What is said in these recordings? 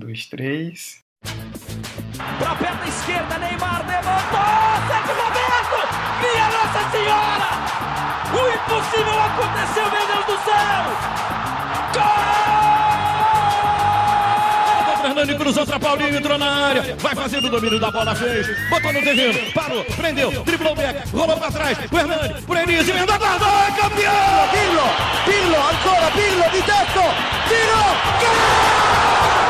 dois, três. Pra perna esquerda, Neymar levantou! Sete momento! Minha Nossa Senhora! O impossível aconteceu, meu Deus do céu! Gol! Fernando cruzou pra Paulinho, entrou na área, vai fazendo o domínio da bola, fez, botou no terreno, parou, prendeu, driblou o back, rolou pra trás, o Hernani, por Elise, emenda guarda, é campeão! Pirlo, Pirlo, ancora Pirlo di tetto, tiro, gol!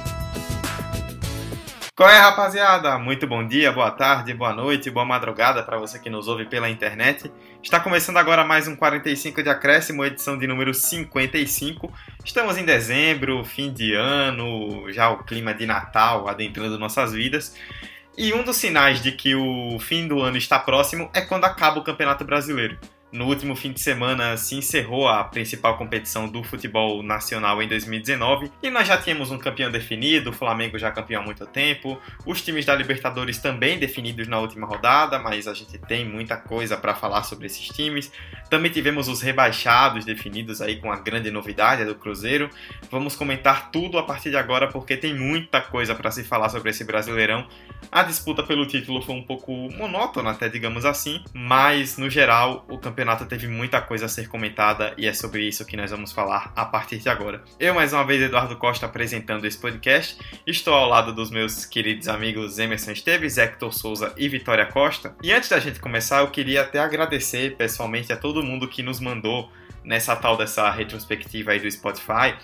Qual é, rapaziada? Muito bom dia, boa tarde, boa noite, boa madrugada para você que nos ouve pela internet. Está começando agora mais um 45 de acréscimo, edição de número 55. Estamos em dezembro, fim de ano, já o clima de Natal adentrando nossas vidas. E um dos sinais de que o fim do ano está próximo é quando acaba o Campeonato Brasileiro. No último fim de semana se encerrou a principal competição do futebol nacional em 2019 e nós já tínhamos um campeão definido, o Flamengo já campeão há muito tempo, os times da Libertadores também definidos na última rodada, mas a gente tem muita coisa para falar sobre esses times. Também tivemos os rebaixados definidos aí com a grande novidade do Cruzeiro. Vamos comentar tudo a partir de agora porque tem muita coisa para se falar sobre esse Brasileirão. A disputa pelo título foi um pouco monótona, até digamos assim, mas no geral o campeonato campeonato teve muita coisa a ser comentada e é sobre isso que nós vamos falar a partir de agora. Eu, mais uma vez, Eduardo Costa, apresentando esse podcast. Estou ao lado dos meus queridos amigos Emerson Esteves, Hector Souza e Vitória Costa. E antes da gente começar, eu queria até agradecer pessoalmente a todo mundo que nos mandou nessa tal dessa retrospectiva aí do Spotify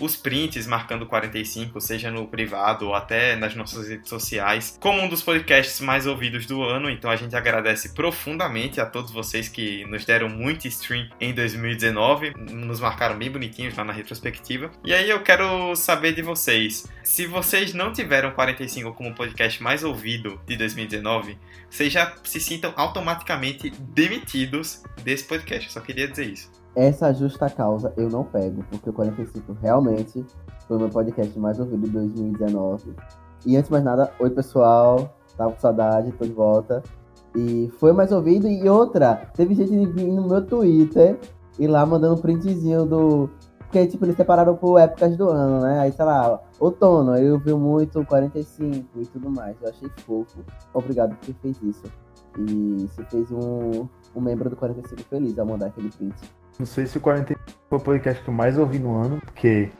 os prints marcando 45, seja no privado ou até nas nossas redes sociais, como um dos podcasts mais ouvidos do ano. Então a gente agradece profundamente a todos vocês que nos deram muito stream em 2019, nos marcaram bem bonitinhos lá na retrospectiva. E aí eu quero saber de vocês, se vocês não tiveram 45 como podcast mais ouvido de 2019, vocês já se sintam automaticamente demitidos desse podcast. Eu só queria dizer isso essa justa causa eu não pego, porque o 45 realmente foi o meu podcast mais ouvido de 2019. E antes de mais nada, oi pessoal, tava com saudade, tô de volta. E foi mais ouvido. E outra, teve gente no meu Twitter e lá mandando um printzinho do. Porque, tipo, eles separaram por épocas do ano, né? Aí, sei lá, outono, eu vi muito 45 e tudo mais. Eu achei fofo. Obrigado por ter feito isso. E se fez um, um membro do 45 feliz ao mandar aquele print. Não sei se o 45 foi o podcast que eu mais ouvi no ano, porque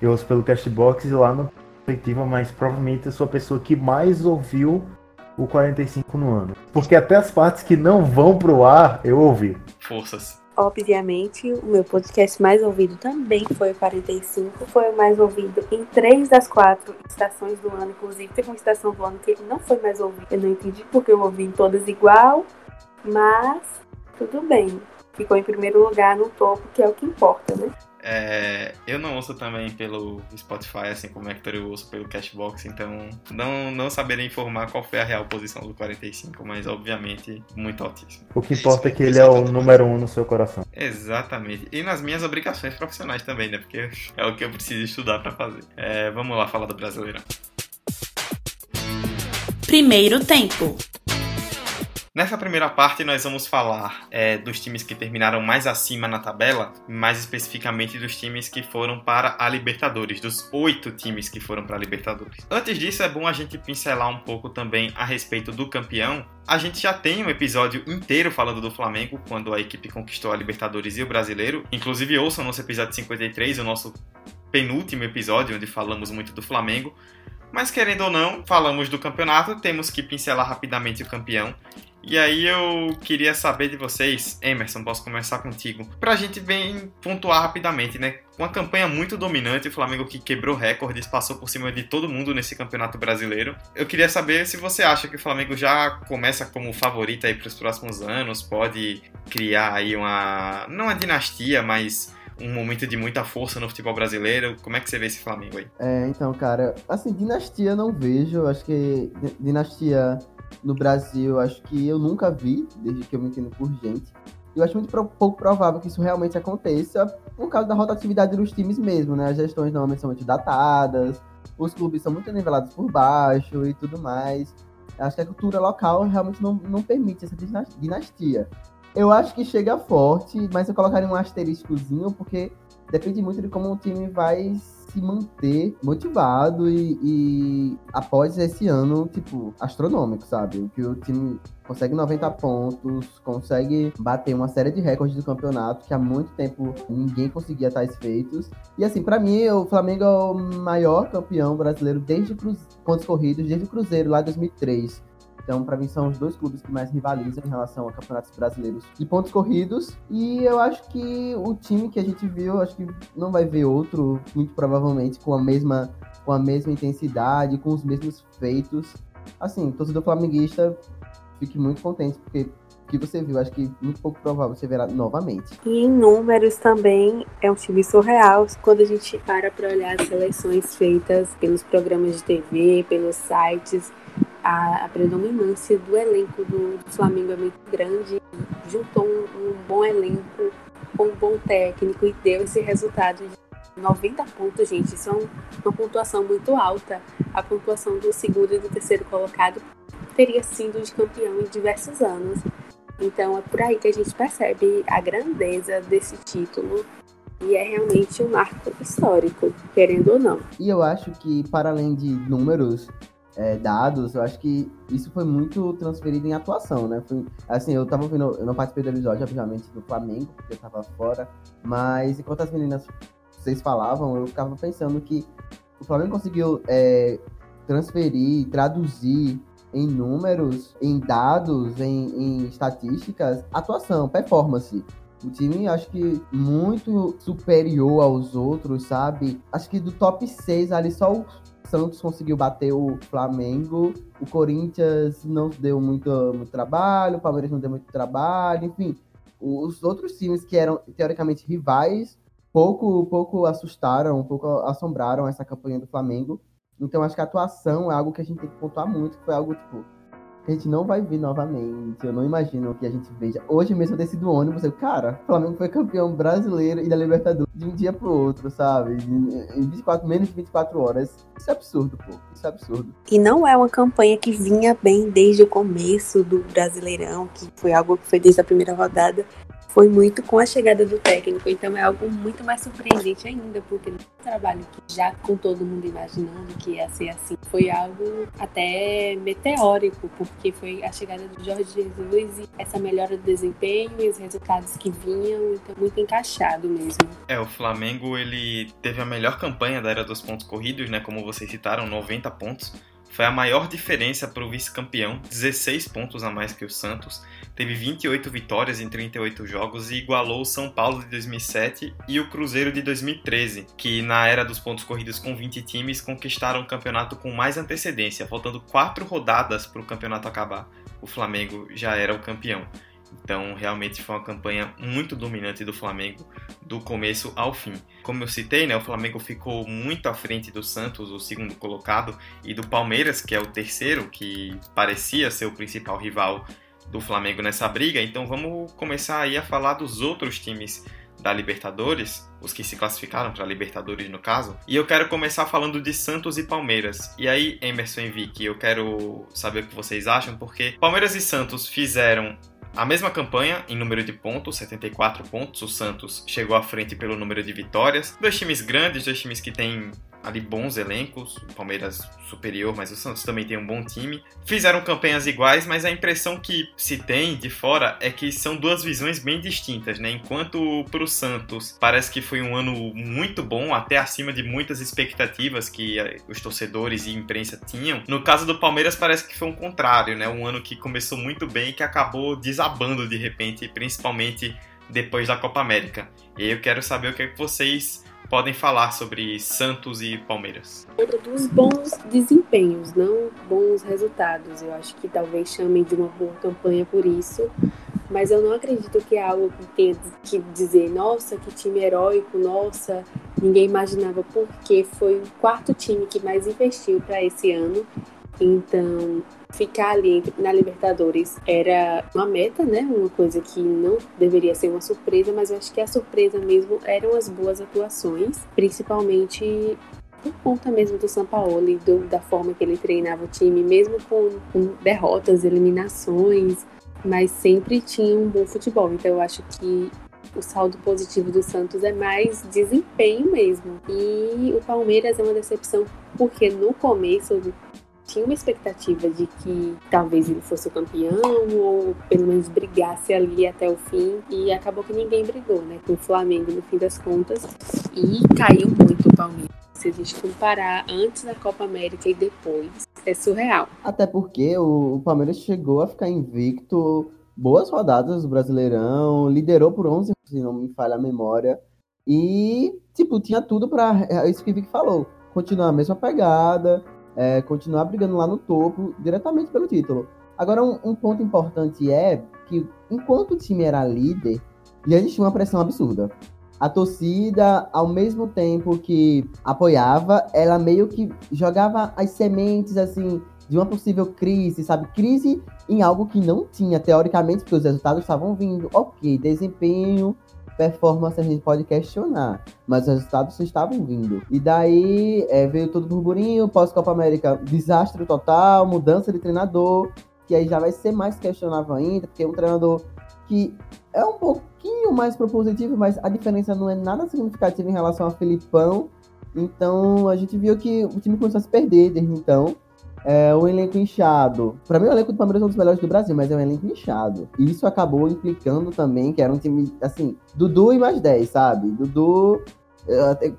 eu ouço pelo Castbox e lá no perspectiva, mas provavelmente eu sou a pessoa que mais ouviu o 45 no ano. Porque até as partes que não vão pro ar, eu ouvi. Forças. Obviamente, o meu podcast mais ouvido também foi o 45. Foi o mais ouvido em três das quatro estações do ano. Inclusive, teve uma estação do ano que ele não foi mais ouvido. Eu não entendi porque eu ouvi em todas igual, mas tudo bem ficou em primeiro lugar no topo, que é o que importa, né? É, eu não ouço também pelo Spotify, assim como o Hector, eu ouço pelo Cashbox, então não, não saberia informar qual foi a real posição do 45, mas obviamente muito altíssimo. O que importa é que ele é o número um no seu coração. Exatamente. E nas minhas obrigações profissionais também, né? Porque é o que eu preciso estudar para fazer. É, vamos lá falar do Brasileirão. Primeiro tempo. Nessa primeira parte, nós vamos falar é, dos times que terminaram mais acima na tabela, mais especificamente dos times que foram para a Libertadores, dos oito times que foram para a Libertadores. Antes disso, é bom a gente pincelar um pouco também a respeito do campeão. A gente já tem um episódio inteiro falando do Flamengo, quando a equipe conquistou a Libertadores e o Brasileiro. Inclusive, ouçam o nosso episódio 53, o nosso penúltimo episódio, onde falamos muito do Flamengo. Mas querendo ou não, falamos do campeonato, temos que pincelar rapidamente o campeão. E aí eu queria saber de vocês, Emerson, posso começar contigo, pra gente bem pontuar rapidamente, né? Uma campanha muito dominante, o Flamengo que quebrou recordes, passou por cima de todo mundo nesse campeonato brasileiro. Eu queria saber se você acha que o Flamengo já começa como favorito aí para os próximos anos, pode criar aí uma não uma dinastia, mas um momento de muita força no futebol brasileiro. Como é que você vê esse Flamengo aí? É, então, cara, assim, dinastia não vejo. Acho que dinastia no Brasil, acho que eu nunca vi, desde que eu me entendo por gente. Eu acho muito pouco provável que isso realmente aconteça por causa da rotatividade dos times mesmo, né? As gestões normalmente são muito datadas, os clubes são muito nivelados por baixo e tudo mais. Acho que a cultura local realmente não, não permite essa dinastia. Eu acho que chega forte, mas eu colocaria um asteriscozinho, porque depende muito de como o time vai se manter motivado e, e, após esse ano, tipo, astronômico, sabe? Que o time consegue 90 pontos, consegue bater uma série de recordes do campeonato que há muito tempo ninguém conseguia tais feitos. E assim, para mim, o Flamengo é o maior campeão brasileiro desde os pontos corridos, desde o Cruzeiro lá em 2003. Então, para mim, são os dois clubes que mais rivalizam em relação a campeonatos brasileiros de pontos corridos. E eu acho que o time que a gente viu, acho que não vai ver outro, muito provavelmente, com a mesma, com a mesma intensidade, com os mesmos feitos. Assim, torcedor flamenguista, fique muito contente, porque que você viu, acho que muito pouco provável você verá novamente. E em números também é um time surreal quando a gente para para olhar as seleções feitas pelos programas de TV, pelos sites a, a predominância do elenco do, do, Flamengo é muito grande, juntou um, um, bom elenco com um bom técnico e deu esse resultado de 90 pontos, gente. Isso é um, uma pontuação muito alta. A pontuação do segundo e do terceiro colocado teria sido de campeão em diversos anos. Então é por aí que a gente percebe a grandeza desse título e é realmente um marco histórico, querendo ou não. E eu acho que, para além de números, é, dados, eu acho que isso foi muito transferido em atuação, né? Foi, assim, eu tava ouvindo, eu não participei do episódio, obviamente, do Flamengo, porque eu tava fora, mas enquanto as meninas, vocês falavam, eu ficava pensando que o Flamengo conseguiu é, transferir, traduzir em números, em dados, em, em estatísticas, atuação, performance. O time, acho que muito superior aos outros, sabe? Acho que do top 6 ali, só o Santos conseguiu bater o Flamengo, o Corinthians não deu muito, muito trabalho, o Palmeiras não deu muito trabalho, enfim. Os outros times que eram teoricamente rivais, pouco, pouco assustaram, pouco assombraram essa campanha do Flamengo. Então acho que a atuação é algo que a gente tem que pontuar muito, que foi algo tipo que a gente não vai ver novamente. Eu não imagino que a gente veja. Hoje mesmo eu desci do ônibus, eu, cara, o Flamengo foi campeão brasileiro e da Libertadores de um dia pro outro, sabe? Em 24, menos de 24 horas. Isso é absurdo, pô. Isso é absurdo. E não é uma campanha que vinha bem desde o começo do Brasileirão, que foi algo que foi desde a primeira rodada foi muito com a chegada do técnico. Então é algo muito mais surpreendente ainda, porque o trabalho que já com todo mundo imaginando que ia ser assim, foi algo até meteórico, porque foi a chegada do Jorge Jesus e essa melhora do desempenho e os resultados que vinham, então muito encaixado mesmo. É, o Flamengo ele teve a melhor campanha da era dos pontos corridos, né? Como vocês citaram, 90 pontos. Foi a maior diferença para o vice-campeão, 16 pontos a mais que o Santos teve 28 vitórias em 38 jogos e igualou o São Paulo de 2007 e o Cruzeiro de 2013, que na era dos pontos corridos com 20 times conquistaram o campeonato com mais antecedência, faltando quatro rodadas para o campeonato acabar. O Flamengo já era o campeão. Então, realmente foi uma campanha muito dominante do Flamengo do começo ao fim. Como eu citei, né, o Flamengo ficou muito à frente do Santos, o segundo colocado, e do Palmeiras, que é o terceiro, que parecia ser o principal rival do Flamengo nessa briga, então vamos começar aí a falar dos outros times da Libertadores, os que se classificaram para a Libertadores no caso. E eu quero começar falando de Santos e Palmeiras. E aí, Emerson e Vicky, eu quero saber o que vocês acham, porque Palmeiras e Santos fizeram a mesma campanha em número de pontos, 74 pontos. O Santos chegou à frente pelo número de vitórias. Dois times grandes, dois times que têm ali bons elencos, o Palmeiras superior, mas o Santos também tem um bom time. Fizeram campanhas iguais, mas a impressão que se tem de fora é que são duas visões bem distintas, né? Enquanto para o Santos parece que foi um ano muito bom, até acima de muitas expectativas que eh, os torcedores e imprensa tinham. No caso do Palmeiras parece que foi um contrário, né? Um ano que começou muito bem e que acabou desabando de repente, principalmente depois da Copa América. E eu quero saber o que, é que vocês podem falar sobre Santos e Palmeiras? Dos bons desempenhos, não bons resultados. Eu acho que talvez chamem de uma boa campanha por isso. Mas eu não acredito que é algo que tenha que dizer, nossa, que time heróico, nossa, ninguém imaginava, porque foi o quarto time que mais investiu para esse ano Então, ficar ali na Libertadores era uma meta, né? Uma coisa que não deveria ser uma surpresa, mas eu acho que a surpresa mesmo eram as boas atuações, principalmente por conta mesmo do e do, da forma que ele treinava o time, mesmo com, com derrotas, eliminações, mas sempre tinha um bom futebol. Então eu acho que o saldo positivo do Santos é mais desempenho mesmo. E o Palmeiras é uma decepção porque no começo tinha uma expectativa de que talvez ele fosse o campeão ou pelo menos brigasse ali até o fim e acabou que ninguém brigou, né, com o Flamengo no fim das contas e caiu muito o Palmeiras. Se a gente comparar antes da Copa América e depois, é surreal. Até porque o Palmeiras chegou a ficar invicto boas rodadas do Brasileirão, liderou por 11, se não me falha a memória, e, tipo, tinha tudo para é isso que o Vic falou, continuar a mesma pegada, é, continuar brigando lá no topo, diretamente pelo título. Agora, um, um, ponto importante é que, enquanto o time era líder, já existia uma pressão absurda. A torcida, ao mesmo tempo que apoiava, ela meio que jogava as sementes, assim, de uma possível crise, sabe? Crise em algo que não tinha, teoricamente, porque os resultados estavam vindo. Ok, desempenho, performance a gente pode questionar, mas os resultados estavam vindo. E daí é, veio todo burburinho, pós-Copa América, desastre total, mudança de treinador, que aí já vai ser mais questionável ainda, porque é um treinador que é um pouquinho mais propositivo, mas a diferença não é nada significativa em relação a Felipão. Então a gente viu que o time começou a se perder desde então é, o elenco inchado. Para mim, o elenco do Palmeiras é um dos melhores do Brasil, mas é um elenco inchado. E isso acabou implicando também que era um time, assim, Dudu e mais 10, sabe? Dudu. Eu, até,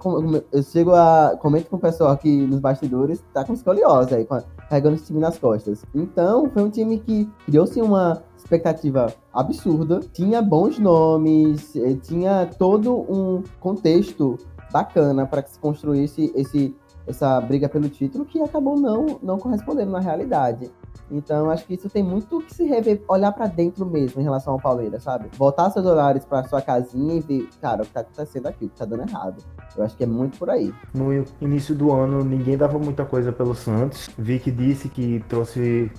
eu chego a. Comento com o pessoal aqui nos bastidores, tá com escoliose aí, carregando esse time nas costas. Então, foi um time que criou-se uma expectativa absurda, tinha bons nomes, eh, tinha todo um contexto bacana para que se construísse esse essa briga pelo título que acabou não, não correspondendo na realidade. Então, acho que isso tem muito que se rever, olhar para dentro mesmo em relação ao Palmeiras, sabe? Voltar seus olhares para sua casinha e ver, cara, o que tá acontecendo aqui, o que tá dando errado. Eu acho que é muito por aí. No início do ano, ninguém dava muita coisa pelo Santos. Vi que disse que trouxe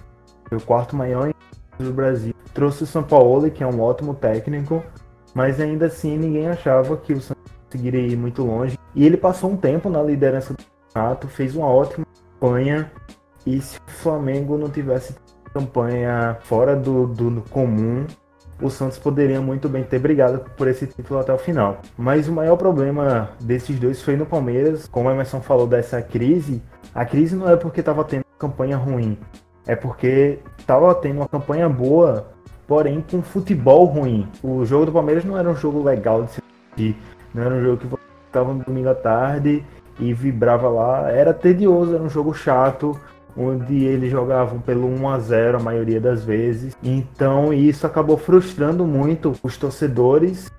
o quarto maior do Brasil. Trouxe o São Paulo, que é um ótimo técnico, mas ainda assim ninguém achava que o Santos conseguiria ir muito longe. E ele passou um tempo na liderança do campeonato, fez uma ótima campanha. E se o Flamengo não tivesse campanha fora do, do comum, o Santos poderia muito bem ter brigado por esse título até o final. Mas o maior problema desses dois foi no Palmeiras. Como a Emerson falou dessa crise, a crise não é porque estava tendo campanha ruim, é porque estava tendo uma campanha boa, porém com futebol ruim. O jogo do Palmeiras não era um jogo legal de se assistir, não era um jogo que você estava no domingo à tarde e vibrava lá. Era tedioso, era um jogo chato, onde eles jogavam pelo 1 a 0 a maioria das vezes. Então isso acabou frustrando muito os torcedores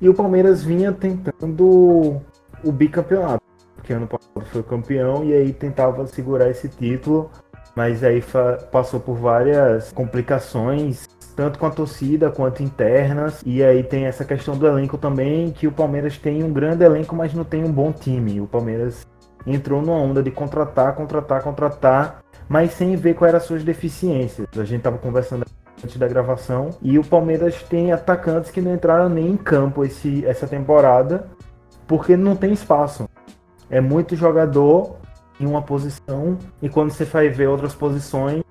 e o Palmeiras vinha tentando o bicampeonato, porque ano passado foi campeão e aí tentava segurar esse título, mas aí passou por várias complicações tanto com a torcida quanto internas. E aí tem essa questão do elenco também, que o Palmeiras tem um grande elenco, mas não tem um bom time. O Palmeiras entrou numa onda de contratar, contratar, contratar, mas sem ver quais eram as suas deficiências. A gente estava conversando antes da gravação e o Palmeiras tem atacantes que não entraram nem em campo esse, essa temporada porque não tem espaço. É muito jogador em uma posição e quando você vai ver outras posições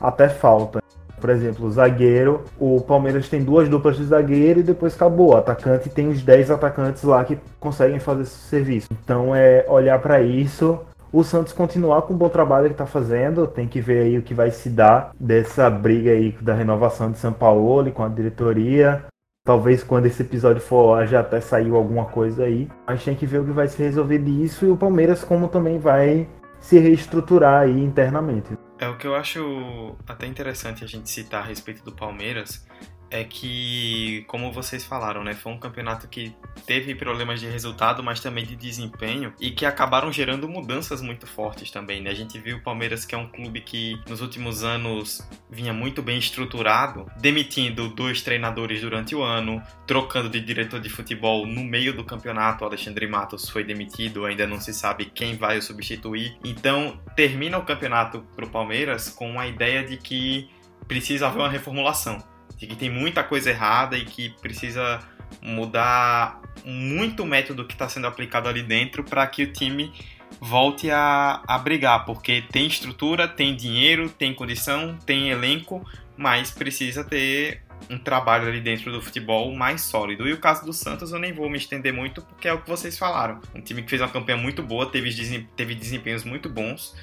até falta. Por exemplo, o zagueiro, o Palmeiras tem duas duplas de zagueiro e depois acabou. O atacante tem os 10 atacantes lá que conseguem fazer esse serviço. Então é olhar para isso. O Santos continuar com o bom trabalho que está fazendo, tem que ver aí o que vai se dar dessa briga aí da renovação de São Paulo com a diretoria. Talvez quando esse episódio for lá já até saiu alguma coisa aí. Mas tem que ver o que vai se resolver disso e o Palmeiras como também vai se reestruturar aí internamente. É o que eu acho até interessante a gente citar a respeito do Palmeiras é que, como vocês falaram, né, foi um campeonato que teve problemas de resultado, mas também de desempenho e que acabaram gerando mudanças muito fortes também, né? A gente viu o Palmeiras que é um clube que nos últimos anos vinha muito bem estruturado, demitindo dois treinadores durante o ano, trocando de diretor de futebol no meio do campeonato, o Alexandre Matos foi demitido, ainda não se sabe quem vai o substituir. Então, termina o campeonato para o Palmeiras com a ideia de que precisa haver uma reformulação de que tem muita coisa errada e que precisa mudar muito o método que está sendo aplicado ali dentro para que o time volte a, a brigar, porque tem estrutura, tem dinheiro, tem condição, tem elenco, mas precisa ter um trabalho ali dentro do futebol mais sólido. E o caso do Santos eu nem vou me estender muito, porque é o que vocês falaram. Um time que fez uma campanha muito boa, teve, teve desempenhos muito bons,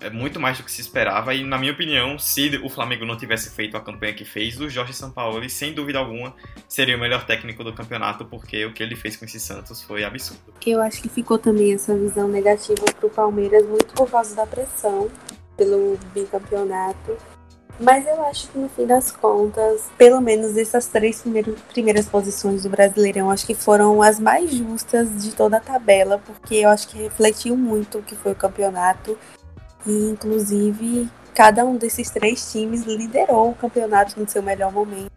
é muito mais do que se esperava. E, na minha opinião, se o Flamengo não tivesse feito a campanha que fez, o Jorge Sampaoli, sem dúvida alguma, seria o melhor técnico do campeonato, porque o que ele fez com esse Santos foi absurdo. Eu acho que ficou também essa visão negativa para o Palmeiras, muito por causa da pressão pelo bicampeonato. Mas eu acho que no fim das contas, pelo menos essas três primeiras, posições do Brasileirão, acho que foram as mais justas de toda a tabela, porque eu acho que refletiu muito o que foi o campeonato e, inclusive, cada um desses três times liderou o campeonato no seu melhor momento.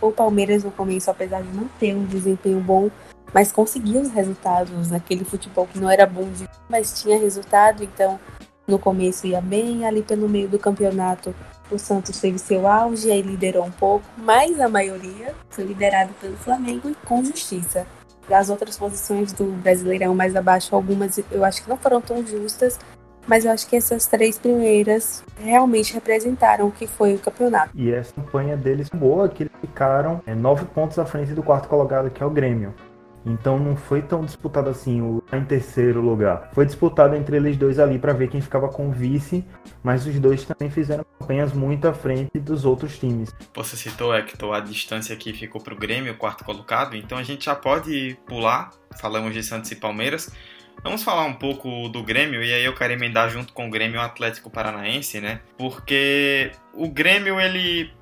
O Palmeiras, no começo, apesar de não ter um desempenho bom, mas conseguia os resultados naquele futebol que não era bom, de, mas tinha resultado. Então, no começo ia bem, ali pelo meio do campeonato, o Santos teve seu auge, aí liderou um pouco, mas a maioria foi liderado pelo Flamengo e com justiça. As outras posições do Brasileirão mais abaixo, algumas eu acho que não foram tão justas, mas eu acho que essas três primeiras realmente representaram o que foi o campeonato. E essa campanha deles boa, que eles ficaram é, nove pontos à frente do quarto colocado, que é o Grêmio. Então não foi tão disputado assim o em terceiro lugar. Foi disputado entre eles dois ali para ver quem ficava com o vice, mas os dois também fizeram campanhas muito à frente dos outros times. Você citou, Hector, a distância que ficou para o Grêmio, o quarto colocado, então a gente já pode pular, falamos de Santos e Palmeiras, Vamos falar um pouco do Grêmio, e aí eu quero emendar junto com o Grêmio o Atlético Paranaense, né? Porque o Grêmio, ele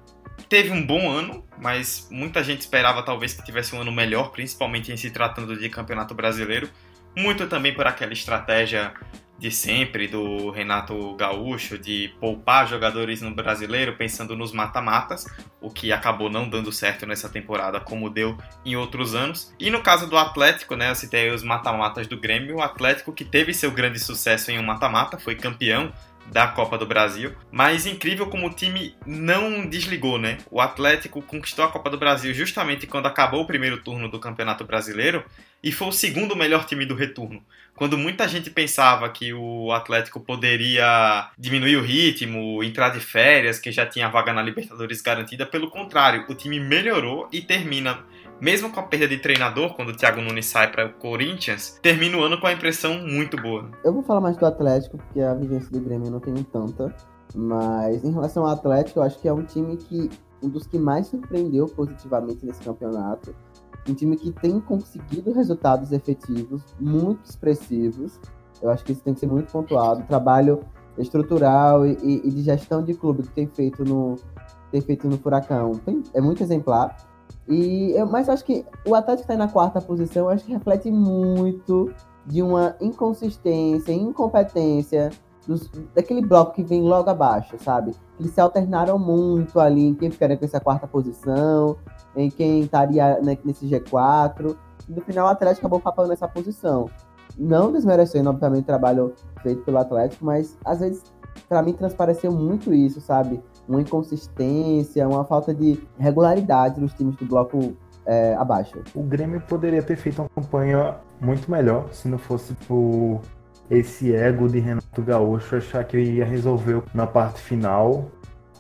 teve um bom ano, mas muita gente esperava talvez que tivesse um ano melhor, principalmente em se tratando de Campeonato Brasileiro. Muito também por aquela estratégia de sempre do Renato Gaúcho de poupar jogadores no brasileiro pensando nos mata-matas, o que acabou não dando certo nessa temporada como deu em outros anos. E no caso do Atlético, né, eu citei os mata-matas do Grêmio, o Atlético que teve seu grande sucesso em um mata-mata, foi campeão da Copa do Brasil. Mas incrível como o time não desligou, né? O Atlético conquistou a Copa do Brasil justamente quando acabou o primeiro turno do Campeonato Brasileiro e foi o segundo melhor time do retorno. Quando muita gente pensava que o Atlético poderia diminuir o ritmo, entrar de férias, que já tinha vaga na Libertadores garantida, pelo contrário, o time melhorou e termina mesmo com a perda de treinador, quando o Thiago Nunes sai para o Corinthians, termina o ano com a impressão muito boa. Eu vou falar mais do Atlético, porque a vivência do Grêmio eu não tenho tanta. Mas em relação ao Atlético, eu acho que é um time que. um dos que mais surpreendeu positivamente nesse campeonato. Um time que tem conseguido resultados efetivos, muito expressivos. Eu acho que isso tem que ser muito pontuado. Trabalho estrutural e, e de gestão de clube que tem feito no, tem feito no Furacão tem, é muito exemplar. E eu, mas acho que o Atlético está na quarta posição, acho que reflete muito de uma inconsistência, incompetência dos, daquele bloco que vem logo abaixo, sabe? Eles se alternaram muito ali em quem ficaria com essa quarta posição, em quem estaria né, nesse G4. E no final o Atlético acabou papando nessa posição. Não desmerecendo, obviamente, o trabalho feito pelo Atlético, mas às vezes, para mim, transpareceu muito isso, sabe? Uma inconsistência, uma falta de regularidade nos times do bloco é, abaixo. O Grêmio poderia ter feito uma campanha muito melhor se não fosse por esse ego de Renato Gaúcho achar que ia resolver na parte final,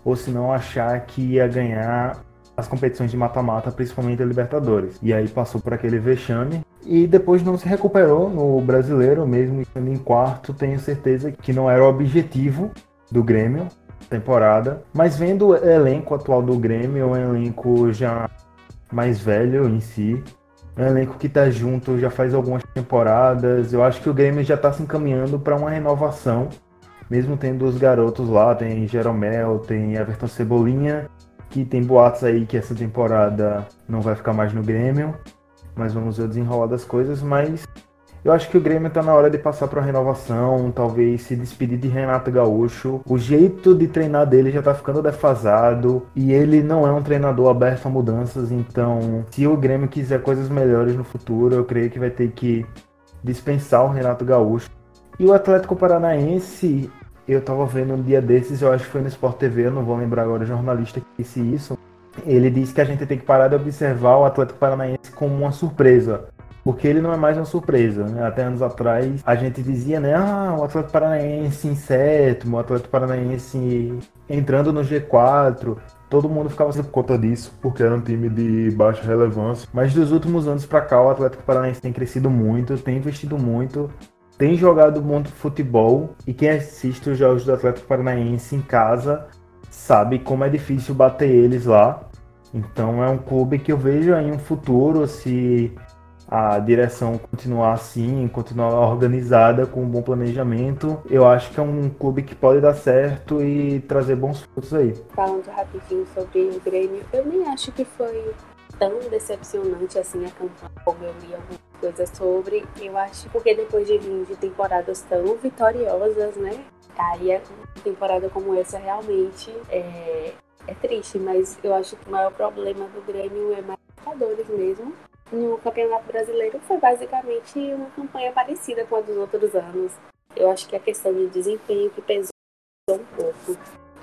ou se não achar que ia ganhar as competições de mata-mata, principalmente a Libertadores. E aí passou por aquele vexame e depois não se recuperou no brasileiro, mesmo estando em quarto, tenho certeza que não era o objetivo do Grêmio temporada. Mas vendo o elenco atual do Grêmio, é um elenco já mais velho em si. É um elenco que tá junto já faz algumas temporadas. Eu acho que o Grêmio já tá se encaminhando para uma renovação. Mesmo tendo os garotos lá, tem Jeromel, tem Everton Cebolinha. que tem boatos aí que essa temporada não vai ficar mais no Grêmio, mas vamos ver o desenrolar das coisas, mas eu acho que o Grêmio está na hora de passar para renovação, talvez se despedir de Renato Gaúcho. O jeito de treinar dele já está ficando defasado e ele não é um treinador aberto a mudanças, então se o Grêmio quiser coisas melhores no futuro, eu creio que vai ter que dispensar o Renato Gaúcho. E o Atlético Paranaense, eu tava vendo um dia desses, eu acho que foi no Sport TV, eu não vou lembrar agora o jornalista que disse isso. Ele disse que a gente tem que parar de observar o Atlético Paranaense como uma surpresa porque ele não é mais uma surpresa. Né? Até anos atrás a gente dizia, né? Ah, o Atlético Paranaense em sétimo, o Atlético Paranaense entrando no G4. Todo mundo ficava por conta disso, porque era um time de baixa relevância. Mas dos últimos anos para cá, o Atlético Paranaense tem crescido muito, tem investido muito, tem jogado muito futebol. E quem assiste os jogos do Atlético Paranaense em casa sabe como é difícil bater eles lá. Então é um clube que eu vejo aí um futuro se a direção continuar assim, continuar organizada, com um bom planejamento, eu acho que é um clube que pode dar certo e trazer bons frutos aí. Falando rapidinho sobre o Grêmio, eu nem acho que foi tão decepcionante assim a campanha, como eu li algumas coisas sobre. Eu acho porque depois de vir de temporadas tão vitoriosas, né? Aí uma temporada como essa realmente é, é triste, mas eu acho que o maior problema do Grêmio é mais jogadores mesmo no Campeonato Brasileiro foi basicamente uma campanha parecida com a dos outros anos. Eu acho que a questão de desempenho que pesou um pouco.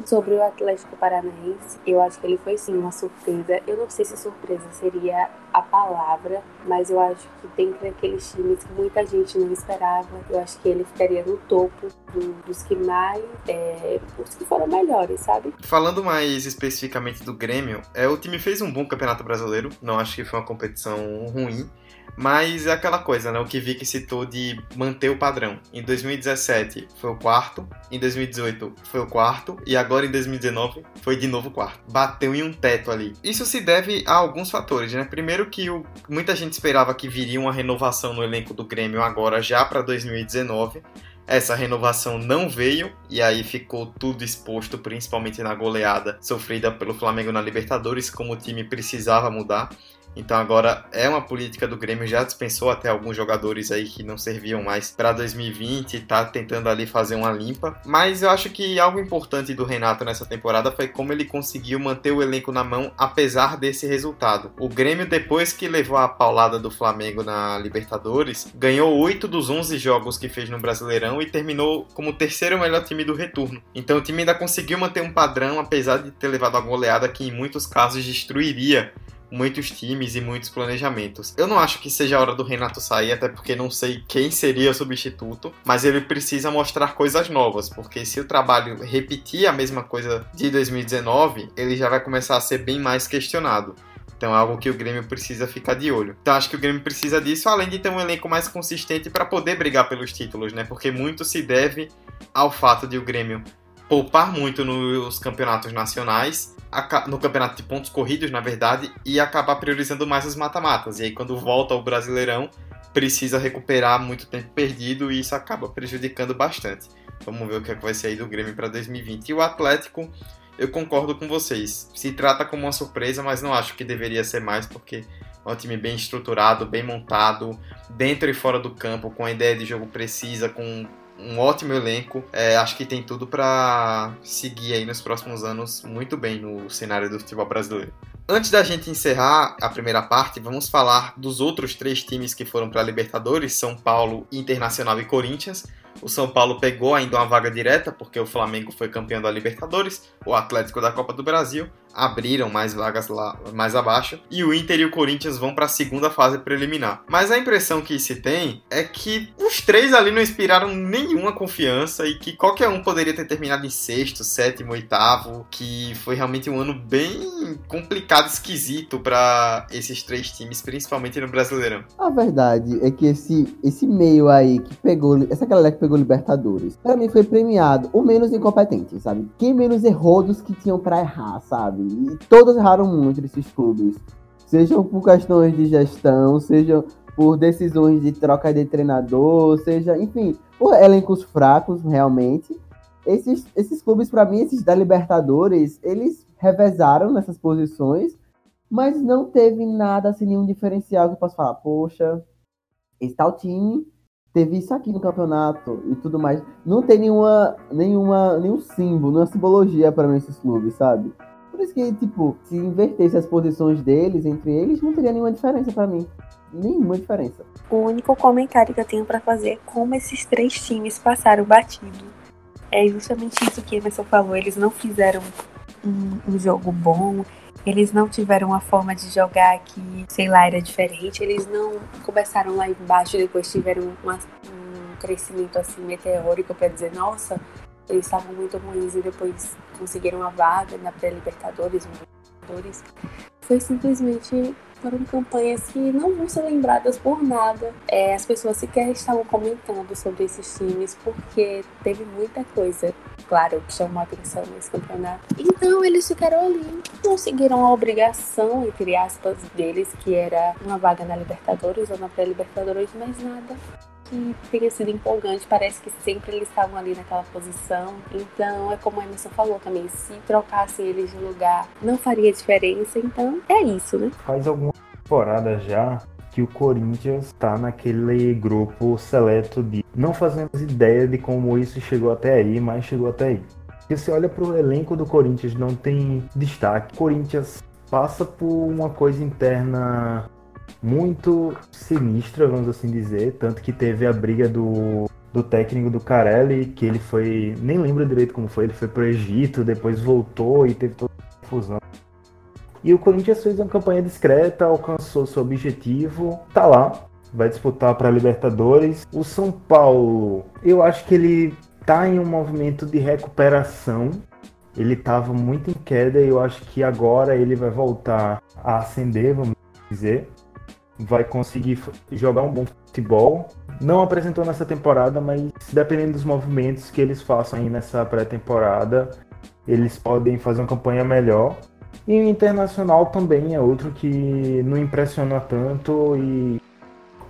Sobre o Atlético Paranaense, eu acho que ele foi sim uma surpresa. Eu não sei se surpresa seria a palavra, mas eu acho que dentre aqueles times que muita gente não esperava, eu acho que ele ficaria no topo do, dos que mais, é, os que foram melhores, sabe? Falando mais especificamente do Grêmio, é, o time fez um bom campeonato brasileiro, não acho que foi uma competição ruim. Mas é aquela coisa, né? O que Vicky citou de manter o padrão. Em 2017 foi o quarto, em 2018 foi o quarto e agora em 2019 foi de novo o quarto. Bateu em um teto ali. Isso se deve a alguns fatores, né? Primeiro que o, muita gente esperava que viria uma renovação no elenco do Grêmio agora já para 2019. Essa renovação não veio e aí ficou tudo exposto, principalmente na goleada sofrida pelo Flamengo na Libertadores, como o time precisava mudar. Então agora é uma política do Grêmio, já dispensou até alguns jogadores aí que não serviam mais para 2020 e tá tentando ali fazer uma limpa. Mas eu acho que algo importante do Renato nessa temporada foi como ele conseguiu manter o elenco na mão apesar desse resultado. O Grêmio, depois que levou a paulada do Flamengo na Libertadores, ganhou 8 dos 11 jogos que fez no Brasileirão e terminou como o terceiro melhor time do retorno. Então o time ainda conseguiu manter um padrão, apesar de ter levado a goleada que em muitos casos destruiria muitos times e muitos planejamentos. Eu não acho que seja a hora do Renato sair, até porque não sei quem seria o substituto, mas ele precisa mostrar coisas novas, porque se o trabalho repetir a mesma coisa de 2019, ele já vai começar a ser bem mais questionado. Então é algo que o Grêmio precisa ficar de olho. Então acho que o Grêmio precisa disso, além de ter um elenco mais consistente para poder brigar pelos títulos, né? Porque muito se deve ao fato de o Grêmio poupar muito nos campeonatos nacionais, no campeonato de pontos corridos, na verdade, e acabar priorizando mais os mata-matas. E aí, quando volta ao Brasileirão, precisa recuperar muito tempo perdido e isso acaba prejudicando bastante. Vamos ver o que, é que vai ser aí do Grêmio para 2020. E o Atlético, eu concordo com vocês. Se trata como uma surpresa, mas não acho que deveria ser mais, porque é um time bem estruturado, bem montado, dentro e fora do campo, com a ideia de jogo precisa, com um ótimo elenco. É, acho que tem tudo para seguir aí nos próximos anos muito bem no cenário do futebol brasileiro. Antes da gente encerrar a primeira parte, vamos falar dos outros três times que foram para a Libertadores: São Paulo, Internacional e Corinthians. O São Paulo pegou ainda uma vaga direta, porque o Flamengo foi campeão da Libertadores, o Atlético da Copa do Brasil, abriram mais vagas lá mais abaixo, e o Inter e o Corinthians vão para a segunda fase preliminar. Mas a impressão que se tem é que os três ali não inspiraram nenhuma confiança e que qualquer um poderia ter terminado em sexto, sétimo, oitavo, que foi realmente um ano bem complicado, esquisito para esses três times, principalmente no Brasileirão. A verdade é que esse, esse meio aí que pegou, essa galera que pegou Libertadores, para mim foi premiado o menos incompetente, sabe? Quem menos errou dos que tinham para errar, sabe? E todos erraram muito esses clubes. Sejam por questões de gestão, sejam por decisões de troca de treinador, seja, enfim, por elencos fracos, realmente. Esses, esses clubes, para mim, esses da Libertadores, eles revezaram nessas posições, mas não teve nada assim, nenhum diferencial que eu possa falar, poxa, esse tal time teve isso aqui no campeonato e tudo mais. Não tem nenhuma, nenhuma, nenhum símbolo, nenhuma simbologia para mim esses clubes, sabe? Por isso que, tipo, se invertesse as posições deles entre eles, não teria nenhuma diferença para mim. Nenhuma diferença. O único comentário que eu tenho para fazer é como esses três times passaram batido. É justamente isso que Emerson falou. Eles não fizeram um, um jogo bom, eles não tiveram uma forma de jogar que, sei lá, era diferente. Eles não começaram lá embaixo e depois tiveram uma, um crescimento assim meteórico para dizer, nossa, eles estavam muito ruins e depois conseguiram a vaga na pré-libertadores, libertadores. Foi simplesmente foram campanhas que não vão ser lembradas por nada. É, as pessoas sequer estavam comentando sobre esses times porque teve muita coisa, claro, que chamou a atenção nesse campeonato. Então eles ficaram ali, conseguiram a obrigação, entre aspas, deles, que era uma vaga na Libertadores ou na pré-Libertadores, mas nada que tenha sido empolgante. Parece que sempre eles estavam ali naquela posição. Então, é como a Emerson falou também: se trocassem eles de lugar, não faria diferença. Então, é isso, né? Faz algumas temporadas já que o Corinthians está naquele grupo seleto de não fazemos ideia de como isso chegou até aí, mas chegou até aí. Porque você olha para o elenco do Corinthians, não tem destaque. O Corinthians passa por uma coisa interna muito sinistra, vamos assim dizer. Tanto que teve a briga do, do técnico do Carelli, que ele foi. Nem lembro direito como foi, ele foi pro Egito, depois voltou e teve toda a confusão. E o Corinthians fez uma campanha discreta, alcançou seu objetivo, tá lá, vai disputar para Libertadores. O São Paulo, eu acho que ele tá em um movimento de recuperação. Ele estava muito em queda e eu acho que agora ele vai voltar a ascender, vamos dizer vai conseguir jogar um bom futebol. Não apresentou nessa temporada, mas dependendo dos movimentos que eles façam aí nessa pré-temporada, eles podem fazer uma campanha melhor. E o Internacional também é outro que não impressiona tanto e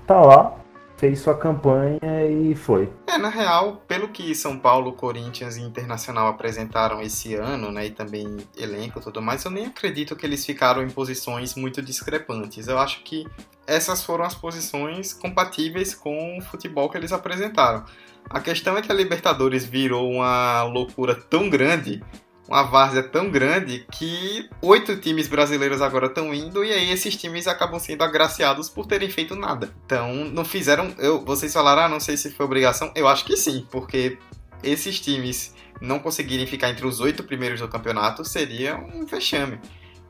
tá lá, fez sua campanha e foi. É, na real, pelo que São Paulo, Corinthians e Internacional apresentaram esse ano, né, e também elenco e tudo mais, eu nem acredito que eles ficaram em posições muito discrepantes. Eu acho que essas foram as posições compatíveis com o futebol que eles apresentaram. A questão é que a Libertadores virou uma loucura tão grande uma várzea tão grande que oito times brasileiros agora estão indo e aí esses times acabam sendo agraciados por terem feito nada. Então, não fizeram. Eu, vocês falaram, ah, não sei se foi obrigação. Eu acho que sim, porque esses times não conseguirem ficar entre os oito primeiros do campeonato seria um vexame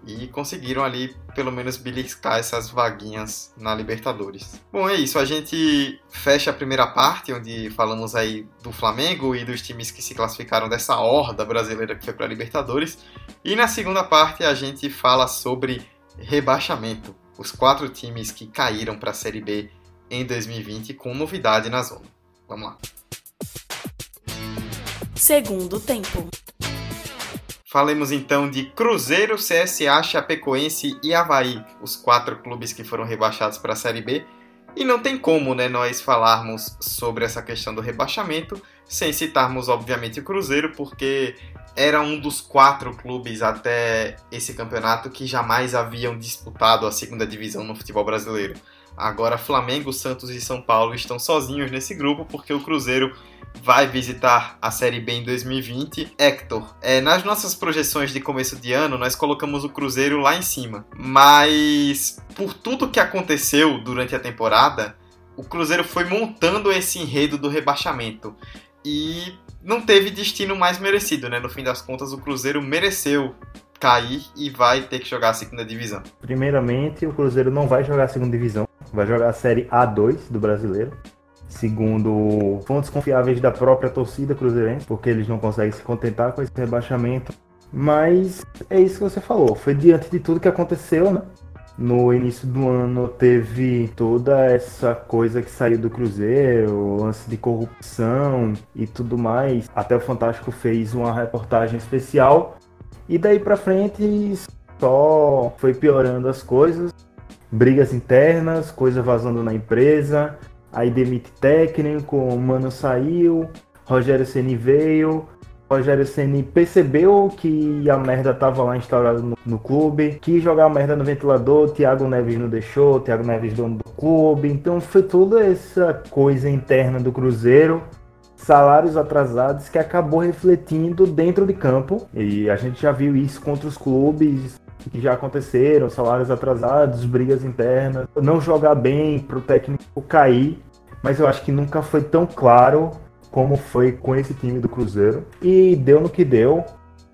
e conseguiram ali pelo menos beliscar essas vaguinhas na Libertadores. Bom, é isso, a gente fecha a primeira parte onde falamos aí do Flamengo e dos times que se classificaram dessa horda brasileira que foi para a Libertadores. E na segunda parte a gente fala sobre rebaixamento, os quatro times que caíram para a Série B em 2020 com novidade na zona. Vamos lá. Segundo tempo. Falemos então de Cruzeiro, CSA, Chapecoense e Havaí, os quatro clubes que foram rebaixados para a Série B. E não tem como né, nós falarmos sobre essa questão do rebaixamento sem citarmos, obviamente, o Cruzeiro, porque era um dos quatro clubes até esse campeonato que jamais haviam disputado a segunda divisão no futebol brasileiro. Agora, Flamengo, Santos e São Paulo estão sozinhos nesse grupo porque o Cruzeiro vai visitar a Série B em 2020. Hector, é, nas nossas projeções de começo de ano, nós colocamos o Cruzeiro lá em cima. Mas por tudo que aconteceu durante a temporada, o Cruzeiro foi montando esse enredo do rebaixamento. E não teve destino mais merecido, né? No fim das contas, o Cruzeiro mereceu cair e vai ter que jogar a segunda divisão. Primeiramente, o Cruzeiro não vai jogar a segunda divisão, vai jogar a Série A2 do Brasileiro segundo fontes confiáveis da própria torcida cruzeirense, porque eles não conseguem se contentar com esse rebaixamento. Mas é isso que você falou, foi diante de tudo que aconteceu, né? No início do ano teve toda essa coisa que saiu do Cruzeiro, lance de corrupção e tudo mais. Até o Fantástico fez uma reportagem especial. E daí pra frente só foi piorando as coisas. Brigas internas, coisa vazando na empresa, aí demite técnico, o Mano saiu, Rogério Ceni veio, Rogério Ceni percebeu que a merda tava lá instaurada no, no, clube, quis jogar a merda no ventilador, Thiago Neves não deixou, Thiago Neves dono do clube. Então foi toda essa coisa interna do Cruzeiro, salários atrasados que acabou refletindo dentro de campo. E a gente já viu isso contra os clubes que já aconteceram, salários atrasados, brigas internas, não jogar bem para o técnico cair. Mas eu acho que nunca foi tão claro como foi com esse time do Cruzeiro. E deu no que deu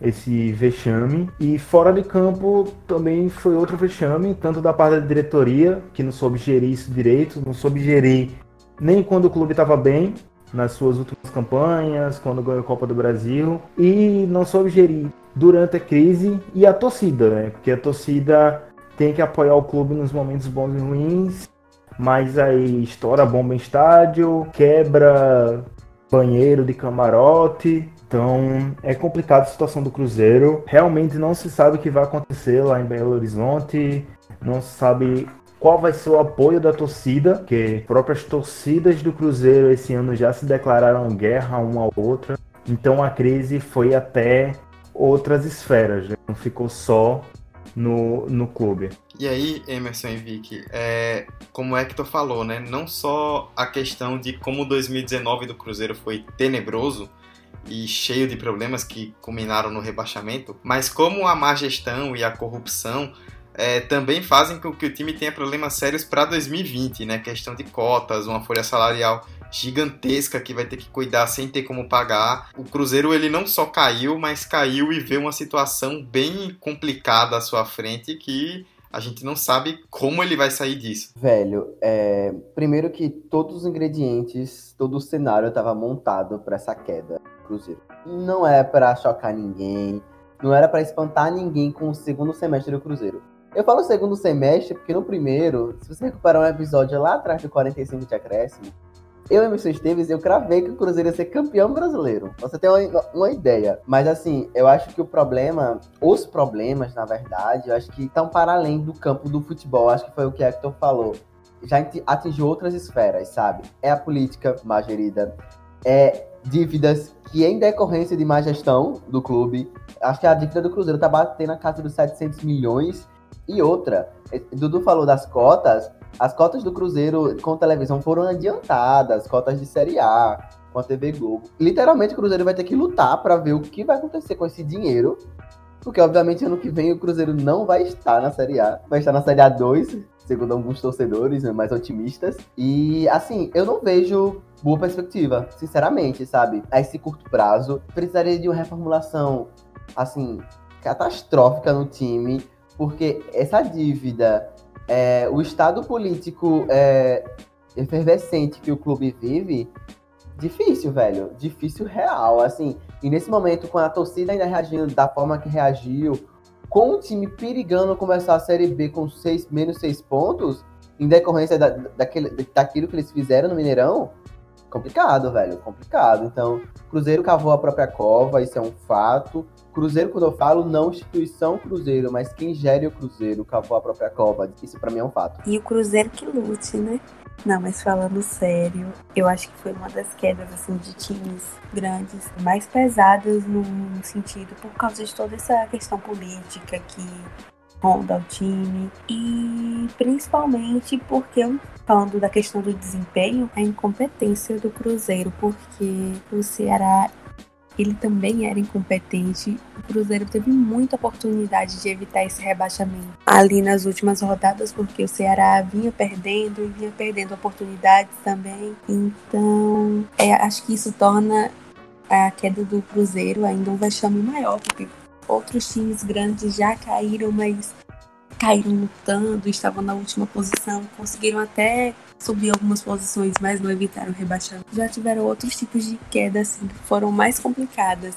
esse vexame. E fora de campo também foi outro vexame, tanto da parte da diretoria, que não soube gerir isso direito, não soube gerir nem quando o clube estava bem, nas suas últimas campanhas, quando ganhou a Copa do Brasil, e não soube gerir durante a crise e a torcida, né? Porque a torcida tem que apoiar o clube nos momentos bons e ruins, mas aí estoura bomba em estádio, quebra banheiro de camarote. Então é complicada a situação do Cruzeiro. Realmente não se sabe o que vai acontecer lá em Belo Horizonte. Não se sabe qual vai ser o apoio da torcida, que próprias torcidas do Cruzeiro esse ano já se declararam guerra uma à outra. Então a crise foi até outras esferas, né? não ficou só no, no clube. E aí, Emerson e Vicky, é, como é que tu falou, né? Não só a questão de como 2019 do Cruzeiro foi tenebroso e cheio de problemas que culminaram no rebaixamento, mas como a má gestão e a corrupção é, também fazem com que o time tenha problemas sérios para 2020, né? Questão de cotas, uma folha salarial gigantesca que vai ter que cuidar sem ter como pagar. O Cruzeiro ele não só caiu, mas caiu e vê uma situação bem complicada à sua frente que a gente não sabe como ele vai sair disso. Velho, é... primeiro que todos os ingredientes, todo o cenário estava montado para essa queda do Cruzeiro. Não é para chocar ninguém, não era para espantar ninguém com o segundo semestre do Cruzeiro. Eu falo segundo semestre porque no primeiro, se você recuperar um episódio lá atrás do 45 de acréscimo, eu Emerson Esteves, eu cravei que o Cruzeiro ia ser campeão brasileiro. Você tem uma, uma, ideia. Mas assim, eu acho que o problema, os problemas, na verdade, eu acho que estão para além do campo do futebol. Acho que foi o que Hector falou. Já atingiu outras esferas, sabe? É a política má gerida, é dívidas que em decorrência de má gestão do clube, acho que a dívida do Cruzeiro tá batendo na casa dos 700 milhões. E outra, Dudu falou das cotas, as cotas do Cruzeiro com televisão foram adiantadas, cotas de Série A, com a TV Globo. Literalmente o Cruzeiro vai ter que lutar para ver o que vai acontecer com esse dinheiro. Porque, obviamente, ano que vem o Cruzeiro não vai estar na Série A, vai estar na Série A2, segundo alguns torcedores né, mais otimistas. E, assim, eu não vejo boa perspectiva, sinceramente, sabe? A esse curto prazo, precisaria de uma reformulação, assim, catastrófica no time, porque essa dívida é, o estado político é, efervescente que o clube vive, difícil, velho. Difícil real, assim. E nesse momento, com a torcida ainda reagindo da forma que reagiu, com o time perigando começar a Série B com seis, menos seis pontos, em decorrência da, daquele, daquilo que eles fizeram no Mineirão, complicado, velho. Complicado. Então, Cruzeiro cavou a própria cova, isso é um fato. Cruzeiro, quando eu falo, não instituição Cruzeiro, mas quem gere o Cruzeiro cavou a própria cova. Isso para mim é um fato. E o Cruzeiro que lute, né? Não, mas falando sério, eu acho que foi uma das quedas assim de times grandes mais pesadas no, no sentido por causa de toda essa questão política que ronda o time e principalmente porque falando da questão do desempenho, a incompetência do Cruzeiro, porque o Ceará ele também era incompetente. O Cruzeiro teve muita oportunidade de evitar esse rebaixamento ali nas últimas rodadas, porque o Ceará vinha perdendo e vinha perdendo oportunidades também. Então, é, acho que isso torna a queda do Cruzeiro ainda um vexame maior, porque outros times grandes já caíram, mas caíram lutando, estavam na última posição, conseguiram até subir algumas posições, mas não evitaram rebaixamento. Já tiveram outros tipos de queda, assim, que foram mais complicadas.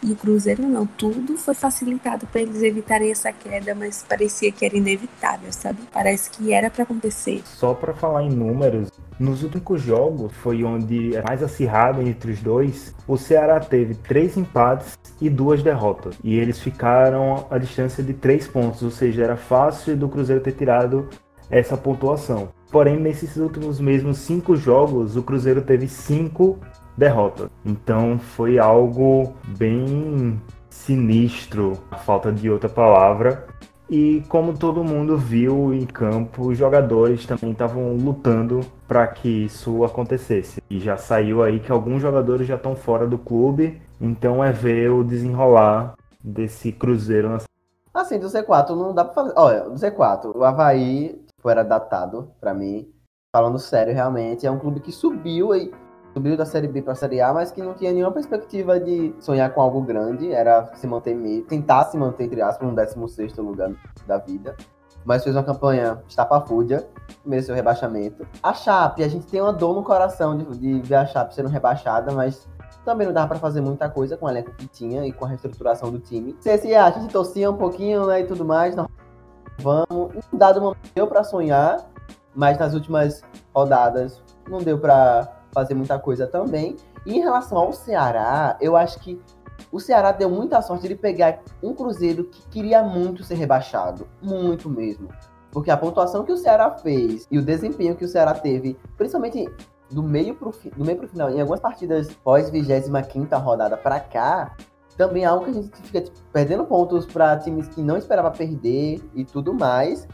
E o Cruzeiro não, tudo foi facilitado para eles evitarem essa queda, mas parecia que era inevitável, sabe? Parece que era para acontecer. Só para falar em números, nos últimos jogos foi onde é mais acirrado entre os dois. O Ceará teve três empates e duas derrotas. E eles ficaram a distância de três pontos, ou seja, era fácil do Cruzeiro ter tirado essa pontuação. Porém, nesses últimos mesmos cinco jogos, o Cruzeiro teve cinco derrotas. Então foi algo bem sinistro, a falta de outra palavra. E como todo mundo viu em campo, os jogadores também estavam lutando para que isso acontecesse. E já saiu aí que alguns jogadores já estão fora do clube, então é ver o desenrolar desse Cruzeiro na Assim, do Z4 não dá pra fazer. Olha, do Z4, o Havaí tipo, era datado para mim. Falando sério, realmente, é um clube que subiu e subiu da Série B para a Série A, mas que não tinha nenhuma perspectiva de sonhar com algo grande, era se manter meio, tentar se manter, entre aspas, no 16 lugar da vida. Mas fez uma campanha estapafúrdia, mereceu rebaixamento. A Chape, a gente tem uma dor no coração de, de ver a Chape sendo rebaixada, mas também não dava para fazer muita coisa com o elenco que tinha e com a reestruturação do time. CSA, a gente torcia um pouquinho né, e tudo mais, não vamos. Um dado momento deu para sonhar, mas nas últimas rodadas não deu para fazer muita coisa também. E em relação ao Ceará, eu acho que o Ceará deu muita sorte de pegar um Cruzeiro que queria muito ser rebaixado. Muito mesmo. Porque a pontuação que o Ceará fez e o desempenho que o Ceará teve, principalmente do meio pro, do meio pro final, em algumas partidas pós 25 rodada para cá, também é algo que a gente fica tipo, perdendo pontos para times que não esperava perder e tudo mais.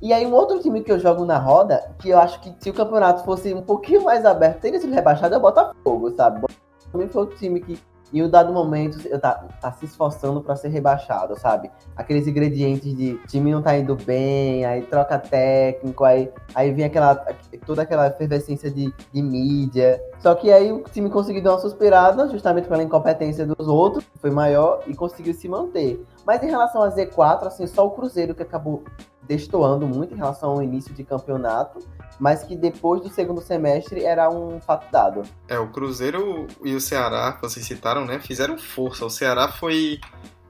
E aí um outro time que eu jogo na roda, que eu acho que se o campeonato fosse um pouquinho mais aberto, teria sido rebaixado, é o Botafogo, sabe? Também foi outro time que em um dado momento eu tá, tá se esforçando para ser rebaixado, sabe? Aqueles ingredientes de time não tá indo bem, aí troca técnico, aí, aí vem aquela toda aquela efervescência de, de mídia. Só que aí o time conseguiu dar uma suspirada, justamente pela incompetência dos outros, foi maior, e conseguiu se manter. Mas em relação a Z4, assim, só o Cruzeiro que acabou destoando muito em relação ao início de campeonato, mas que depois do segundo semestre era um fato dado. É, o Cruzeiro e o Ceará, que vocês citaram, né, fizeram força. O Ceará foi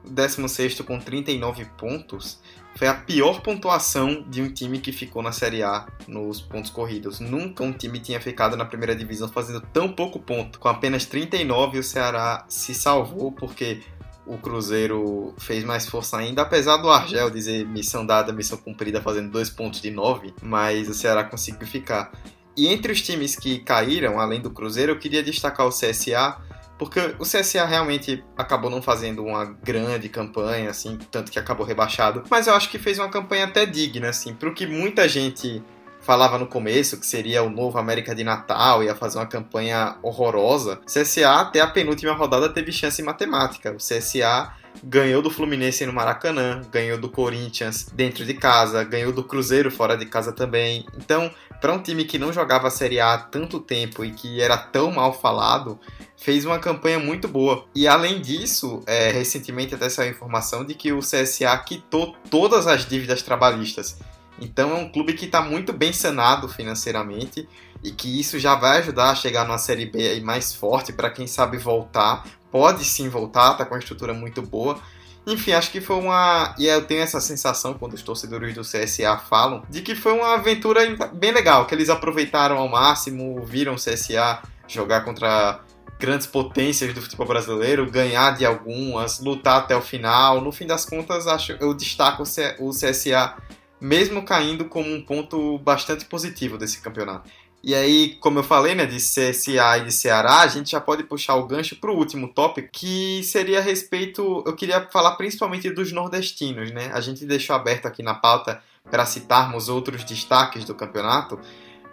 16 com 39 pontos. Foi a pior pontuação de um time que ficou na Série A nos pontos corridos. Nunca um time tinha ficado na primeira divisão fazendo tão pouco ponto. Com apenas 39, o Ceará se salvou porque o Cruzeiro fez mais força ainda, apesar do Argel dizer missão dada, missão cumprida, fazendo dois pontos de nove, mas o Ceará conseguiu ficar. E entre os times que caíram, além do Cruzeiro, eu queria destacar o CSA, porque o CSA realmente acabou não fazendo uma grande campanha, assim, tanto que acabou rebaixado, mas eu acho que fez uma campanha até digna, assim, para o que muita gente falava no começo que seria o novo América de Natal, ia fazer uma campanha horrorosa. CSA até a penúltima rodada teve chance matemática. O CSA ganhou do Fluminense no Maracanã, ganhou do Corinthians dentro de casa, ganhou do Cruzeiro fora de casa também. Então, para um time que não jogava a Série A há tanto tempo e que era tão mal falado, fez uma campanha muito boa. E além disso, é, recentemente até saiu a informação de que o CSA quitou todas as dívidas trabalhistas. Então é um clube que está muito bem sanado financeiramente e que isso já vai ajudar a chegar numa Série B aí mais forte para quem sabe voltar. Pode sim voltar, tá com uma estrutura muito boa. Enfim, acho que foi uma. E eu tenho essa sensação quando os torcedores do CSA falam de que foi uma aventura bem legal, que eles aproveitaram ao máximo, viram o CSA jogar contra grandes potências do futebol brasileiro, ganhar de algumas, lutar até o final. No fim das contas, acho eu destaco o CSA mesmo caindo como um ponto bastante positivo desse campeonato. E aí, como eu falei, né, de CSA e de Ceará, a gente já pode puxar o gancho para o último tópico, que seria a respeito. Eu queria falar principalmente dos nordestinos, né? A gente deixou aberto aqui na pauta para citarmos outros destaques do campeonato,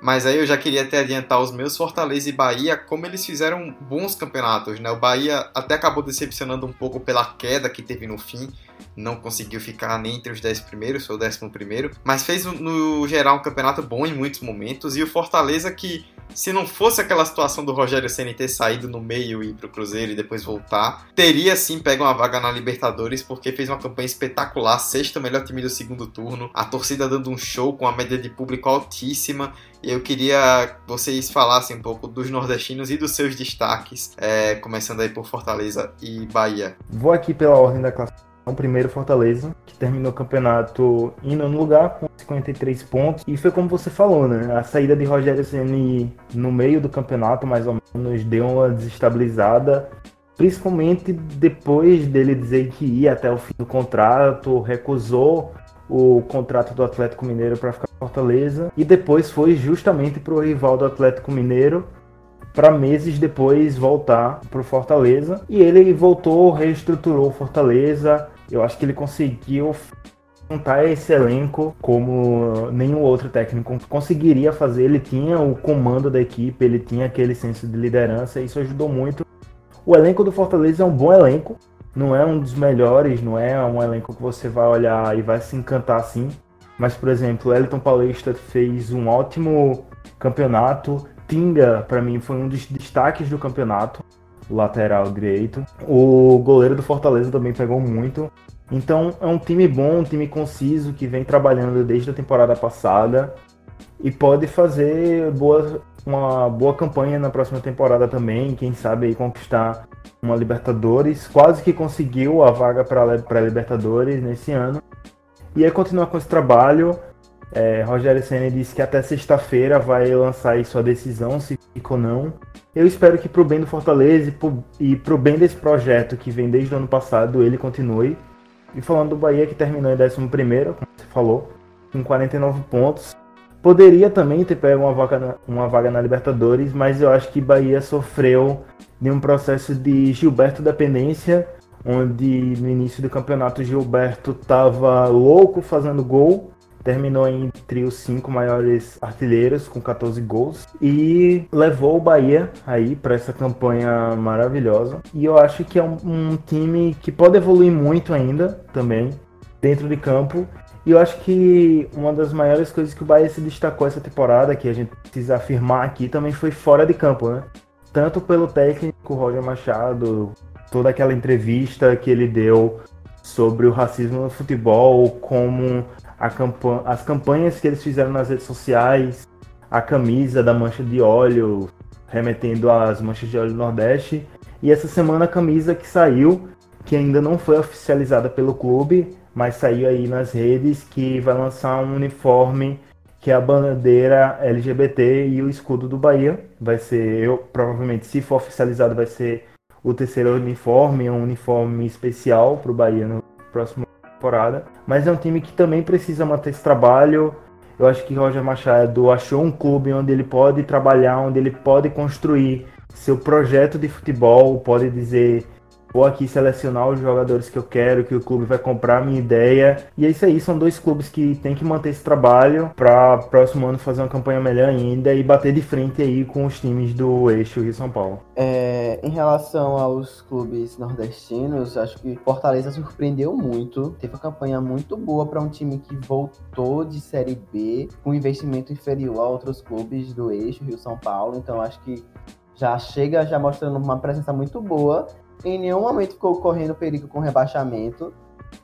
mas aí eu já queria até adiantar os meus Fortaleza e Bahia, como eles fizeram bons campeonatos, né? O Bahia até acabou decepcionando um pouco pela queda que teve no fim, não conseguiu ficar nem entre os 10 primeiros, foi o décimo primeiro, mas fez no geral um campeonato bom em muitos momentos, e o Fortaleza que se não fosse aquela situação do Rogério Ceni ter saído no meio e ir pro Cruzeiro e depois voltar, teria sim pego uma vaga na Libertadores porque fez uma campanha espetacular, sexto melhor time do segundo turno, a torcida dando um show com a média de público altíssima. E eu queria que vocês falassem um pouco dos nordestinos e dos seus destaques, é, começando aí por Fortaleza e Bahia. Vou aqui pela ordem da classificação o primeiro Fortaleza, que terminou o campeonato em nono lugar, com 53 pontos. E foi como você falou, né? A saída de Rogério Ceni no meio do campeonato, mais ou menos, deu uma desestabilizada. Principalmente depois dele dizer que ia até o fim do contrato, recusou o contrato do Atlético Mineiro para ficar com Fortaleza e depois foi justamente para o rival do Atlético Mineiro para meses depois voltar para o Fortaleza e ele voltou, reestruturou o Fortaleza. Eu acho que ele conseguiu montar esse elenco como nenhum outro técnico conseguiria fazer. Ele tinha o comando da equipe, ele tinha aquele senso de liderança e isso ajudou muito. O elenco do Fortaleza é um bom elenco, não é um dos melhores, não é um elenco que você vai olhar e vai se encantar assim. Mas, por exemplo, Elton Paulista fez um ótimo campeonato. Tinga, para mim, foi um dos destaques do campeonato, lateral direito. O goleiro do Fortaleza também pegou muito. Então, é um time bom, um time conciso que vem trabalhando desde a temporada passada e pode fazer boa, uma boa campanha na próxima temporada também. Quem sabe aí conquistar uma Libertadores. Quase que conseguiu a vaga para Libertadores nesse ano. E aí continuar com esse trabalho. É, Rogério Senna disse que até sexta-feira vai lançar aí sua decisão, se fica ou não. Eu espero que pro bem do Fortaleza e pro, e pro bem desse projeto que vem desde o ano passado, ele continue. E falando do Bahia, que terminou em 11 como você falou, com 49 pontos. Poderia também ter pego uma vaga, na, uma vaga na Libertadores, mas eu acho que Bahia sofreu de um processo de Gilberto dependência onde no início do campeonato Gilberto estava louco fazendo gol, terminou entre os cinco maiores artilheiros com 14 gols e levou o Bahia aí para essa campanha maravilhosa. E eu acho que é um, um, time que pode evoluir muito ainda também dentro de campo. E eu acho que uma das maiores coisas que o Bahia se destacou essa temporada, que a gente precisa afirmar aqui, também foi fora de campo, né? Tanto pelo técnico Roger Machado, toda aquela entrevista que ele deu sobre o racismo no futebol, como campanha, as campanhas que eles fizeram nas redes sociais, a camisa da mancha de óleo, remetendo às manchas de óleo do Nordeste, e essa semana a camisa que saiu, que ainda não foi oficializada pelo clube, mas saiu aí nas redes, que vai lançar um uniforme que é a bandeira LGBT e o escudo do Bahia. Vai ser, eu provavelmente, se for oficializado, vai ser o terceiro uniforme, um uniforme especial para o Bahia no próximo temporada. Mas é um time que também precisa manter esse trabalho. Eu acho que Roger Machado achou um clube onde ele pode trabalhar, onde ele pode construir seu projeto de futebol, pode dizer vou aqui selecionar os jogadores que eu quero, que o clube vai comprar a minha ideia. E é isso aí, são dois clubes que tem que manter esse trabalho para próximo ano fazer uma campanha melhor ainda e bater de frente aí com os times do eixo Rio São Paulo. É, em relação aos clubes nordestinos, acho que Fortaleza surpreendeu muito. Teve uma campanha muito boa para um time que voltou de Série B com investimento inferior a outros clubes do eixo Rio São Paulo. Então acho que já chega já mostrando uma presença muito boa em nenhum momento ficou correndo perigo com rebaixamento.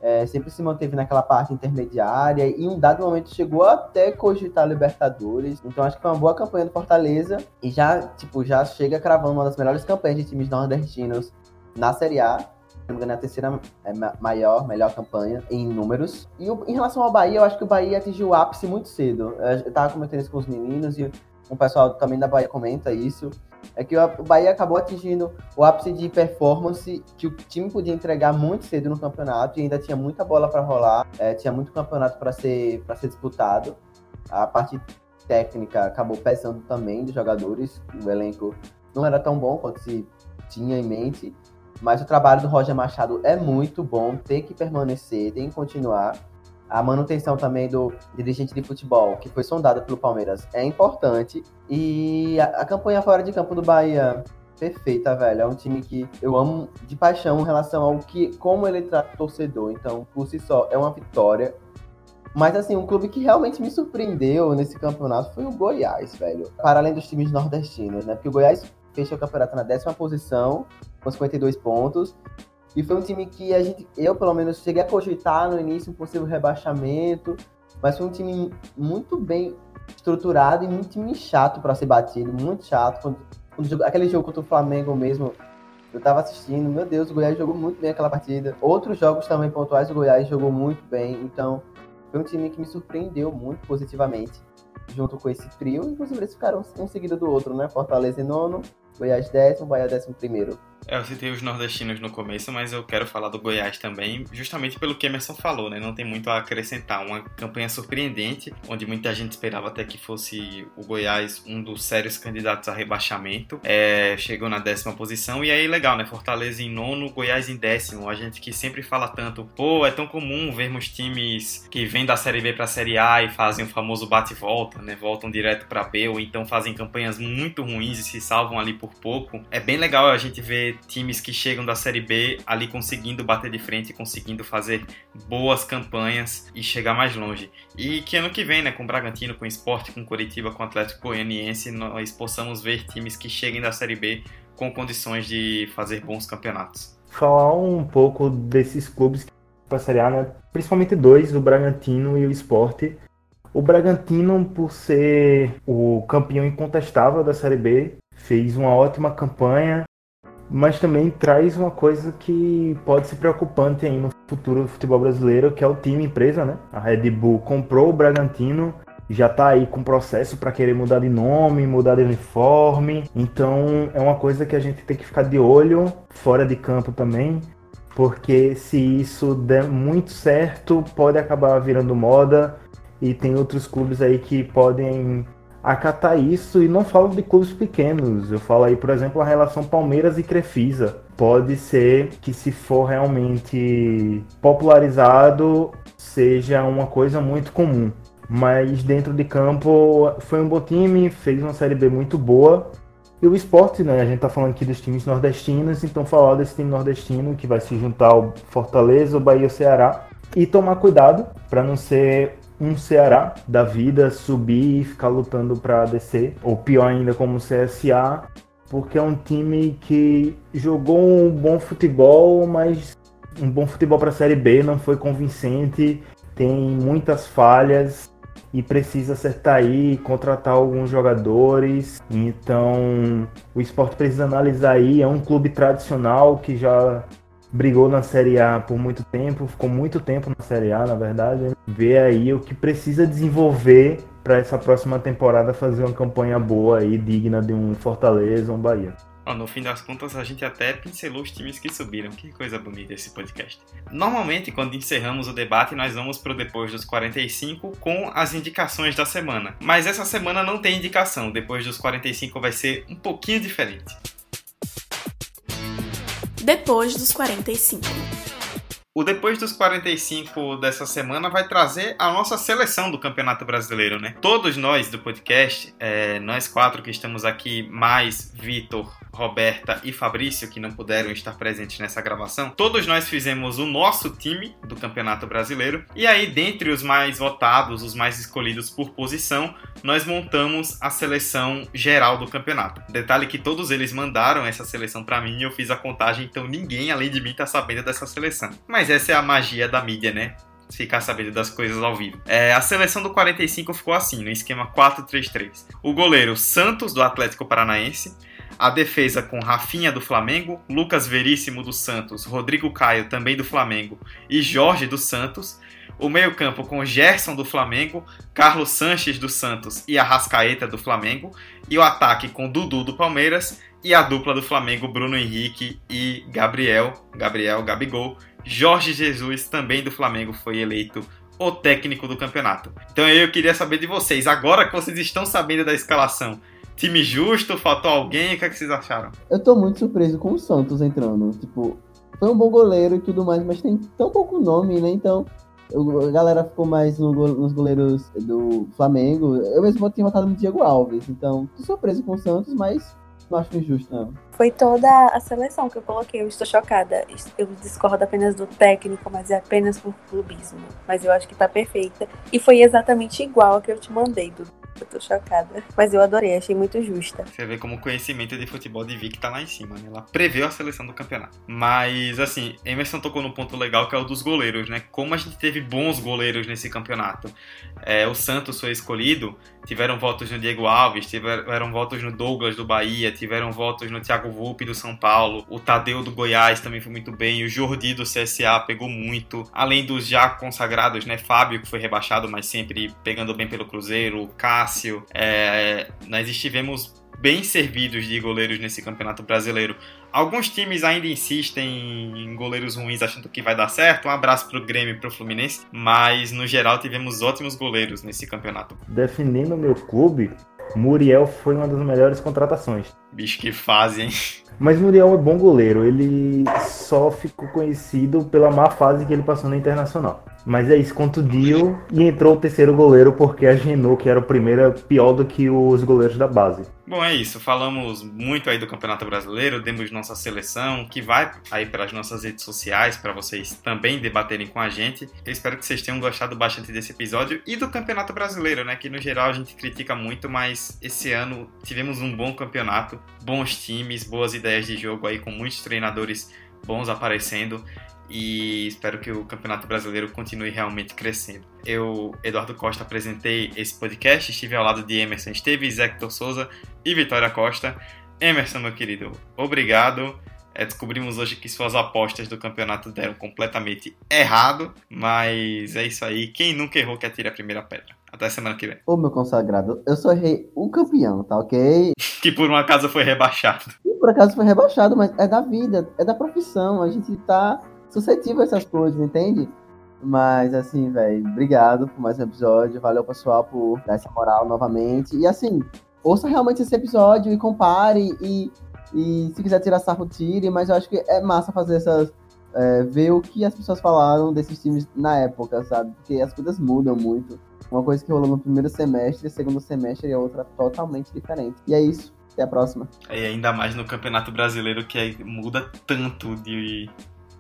É, sempre se manteve naquela parte intermediária e em um dado momento chegou até cogitar Libertadores. Então acho que foi uma boa campanha do Fortaleza e já, tipo, já chega cravando uma das melhores campanhas de times nordestinos na Série A. Se não me engano, é a terceira é, maior, melhor campanha em números. E o, em relação ao Bahia, eu acho que o Bahia atingiu o ápice muito cedo. Eu tava comentando isso com os meninos e o pessoal também da Bahia comenta isso é que o Bahia acabou atingindo o ápice de performance que o time podia entregar muito cedo no campeonato e ainda tinha muita bola para rolar, é, tinha muito campeonato para ser, ser disputado. A parte técnica acabou pesando também dos jogadores, o elenco não era tão bom quanto se tinha em mente, mas o trabalho do Roger Machado é muito bom, tem que permanecer, tem que continuar a manutenção também do dirigente de futebol, que foi sondado pelo Palmeiras, é importante. E a, a campanha fora de campo do Bahia, perfeita, velho. É um time que eu amo de paixão em relação ao que, como ele trata o torcedor. Então, por si só, é uma vitória. Mas, assim, um clube que realmente me surpreendeu nesse campeonato foi o Goiás, velho. Para além dos times nordestinos, né? Porque o Goiás fechou o campeonato na décima posição, com 52 pontos. E foi um time que a gente, eu pelo menos cheguei a cogitar no início um possível rebaixamento, mas foi um time muito bem estruturado e muito time chato para ser batido, muito chato. Quando, quando, aquele jogo contra o Flamengo mesmo, eu tava assistindo, meu Deus, o Goiás jogou muito bem aquela partida. Outros jogos também pontuais, o Goiás jogou muito bem, então foi um time que me surpreendeu muito positivamente junto com esse trio. Inclusive, eles ficaram um seguido do outro, né? Fortaleza em nono Goiás décimo, Bahia décimo primeiro. É, eu citei os nordestinos no começo, mas eu quero falar do Goiás também, justamente pelo que Emerson falou, né? Não tem muito a acrescentar. Uma campanha surpreendente, onde muita gente esperava até que fosse o Goiás um dos sérios candidatos a rebaixamento. É, chegou na décima posição, e aí legal, né? Fortaleza em nono, Goiás em décimo. A gente que sempre fala tanto, pô, é tão comum vermos times que vêm da Série B pra Série A e fazem o famoso bate-volta, né? Voltam direto pra B, ou então fazem campanhas muito ruins e se salvam ali por pouco. É bem legal a gente ver times que chegam da Série B ali conseguindo bater de frente, conseguindo fazer boas campanhas e chegar mais longe. E que ano que vem, né, com o Bragantino, com o Sport, com o Curitiba, com o Atlético Goianiense, nós possamos ver times que cheguem da Série B com condições de fazer bons campeonatos. Falar um pouco desses clubes para a Série A, né? principalmente dois, o Bragantino e o Sport. O Bragantino, por ser o campeão incontestável da Série B, fez uma ótima campanha, mas também traz uma coisa que pode ser preocupante aí no futuro do futebol brasileiro, que é o time empresa, né? A Red Bull comprou o Bragantino, já tá aí com processo para querer mudar de nome, mudar de uniforme. Então é uma coisa que a gente tem que ficar de olho fora de campo também, porque se isso der muito certo, pode acabar virando moda e tem outros clubes aí que podem acatar isso e não falo de clubes pequenos. Eu falo aí, por exemplo, a relação Palmeiras e Crefisa. Pode ser que se for realmente popularizado seja uma coisa muito comum. Mas dentro de campo foi um bom time, fez uma série B muito boa. E o esporte, né? A gente tá falando aqui dos times nordestinos, então falar desse time nordestino que vai se juntar ao Fortaleza, o Bahia e o Ceará. E tomar cuidado para não ser um Ceará da vida subir e ficar lutando para descer, ou pior ainda como CSA, porque é um time que jogou um bom futebol, mas um bom futebol para a Série B não foi convincente, tem muitas falhas e precisa acertar aí, contratar alguns jogadores. Então, o esporte precisa analisar aí, é um clube tradicional que já brigou na Série A por muito tempo, ficou muito tempo na Série A, na verdade. Né? Ver aí o que precisa desenvolver para essa próxima temporada fazer uma campanha boa e digna de um Fortaleza, um Bahia. no fim das contas, a gente até pincelou os times que subiram. Que coisa bonita esse podcast. Normalmente, quando encerramos o debate, nós vamos para o depois dos 45 com as indicações da semana. Mas essa semana não tem indicação. Depois dos 45 vai ser um pouquinho diferente depois dos 45. O Depois dos 45 dessa semana vai trazer a nossa seleção do Campeonato Brasileiro, né? Todos nós do podcast, é, nós quatro que estamos aqui, mais Vitor, Roberta e Fabrício, que não puderam estar presentes nessa gravação, todos nós fizemos o nosso time do Campeonato Brasileiro. E aí, dentre os mais votados, os mais escolhidos por posição, nós montamos a seleção geral do campeonato. Detalhe que todos eles mandaram essa seleção para mim e eu fiz a contagem, então ninguém além de mim tá sabendo dessa seleção. Mas essa é a magia da mídia, né? ficar sabendo das coisas ao vivo. É, a seleção do 45 ficou assim, no esquema 4-3-3. O goleiro Santos, do Atlético Paranaense. A defesa com Rafinha do Flamengo, Lucas Veríssimo do Santos, Rodrigo Caio também do Flamengo e Jorge do Santos. O meio-campo com Gerson do Flamengo, Carlos Sanches do Santos e Arrascaeta do Flamengo. E o ataque com Dudu do Palmeiras e a dupla do Flamengo, Bruno Henrique e Gabriel, Gabriel Gabigol. Jorge Jesus, também do Flamengo, foi eleito o técnico do campeonato. Então eu queria saber de vocês, agora que vocês estão sabendo da escalação, time justo? Faltou alguém? O que, é que vocês acharam? Eu tô muito surpreso com o Santos entrando. Tipo, foi um bom goleiro e tudo mais, mas tem tão pouco nome, né? Então, eu, a galera ficou mais no, nos goleiros do Flamengo. Eu mesmo tinha votado no Diego Alves. Então, tô surpreso com o Santos, mas não acho injusto, não. Foi toda a seleção que eu coloquei. Eu estou chocada. Eu discordo apenas do técnico, mas é apenas por clubismo. Mas eu acho que tá perfeita. E foi exatamente igual a que eu te mandei, Dudu. Eu tô chocada. Mas eu adorei, achei muito justa. Você vê como o conhecimento de futebol de Vic tá lá em cima, né? Ela preveu a seleção do campeonato. Mas, assim, Emerson tocou no ponto legal que é o dos goleiros, né? Como a gente teve bons goleiros nesse campeonato. É, o Santos foi escolhido, tiveram votos no Diego Alves, tiveram votos no Douglas do Bahia, tiveram votos no Thiago Volpe do São Paulo, o Tadeu do Goiás também foi muito bem, o Jordi do CSA pegou muito, além dos já consagrados, né? Fábio, que foi rebaixado, mas sempre pegando bem pelo Cruzeiro, o Cássio. É, nós estivemos bem servidos de goleiros nesse campeonato brasileiro. Alguns times ainda insistem em goleiros ruins achando que vai dar certo. Um abraço pro Grêmio e pro Fluminense, mas no geral tivemos ótimos goleiros nesse campeonato. Defendendo o meu clube, Muriel foi uma das melhores contratações. Bicho que fase, hein? Mas Muriel é bom goleiro, ele só ficou conhecido pela má fase que ele passou no Internacional. Mas é isso, contundiu e entrou o terceiro goleiro porque a Genoa, que era o primeiro, é pior do que os goleiros da base. Bom, é isso. Falamos muito aí do Campeonato Brasileiro, demos nossa seleção, que vai aí para as nossas redes sociais para vocês também debaterem com a gente. Eu espero que vocês tenham gostado bastante desse episódio e do Campeonato Brasileiro, né? Que no geral a gente critica muito, mas esse ano tivemos um bom campeonato, bons times, boas ideias de jogo aí com muitos treinadores bons aparecendo e espero que o Campeonato Brasileiro continue realmente crescendo. Eu, Eduardo Costa, apresentei esse podcast, estive ao lado de Emerson Esteves, Hector Souza e Vitória Costa. Emerson, meu querido, obrigado. É, descobrimos hoje que suas apostas do campeonato deram completamente errado, mas é isso aí. Quem nunca errou que atire a primeira pedra. Até semana que vem. Ô, meu consagrado, eu só errei um campeão, tá ok? que por um acaso foi rebaixado. E por acaso foi rebaixado, mas é da vida, é da profissão. A gente tá suscetível a essas coisas, entende? Mas, assim, velho, obrigado por mais um episódio. Valeu, pessoal, por dar essa moral novamente. E, assim, ouça realmente esse episódio e compare. E, e se quiser tirar sarro, tire. Mas eu acho que é massa fazer essas. É, ver o que as pessoas falaram desses times na época, sabe? Porque as coisas mudam muito. Uma coisa que rolou no primeiro semestre, segundo semestre é outra totalmente diferente. E é isso. Até a próxima. E ainda mais no Campeonato Brasileiro que muda tanto de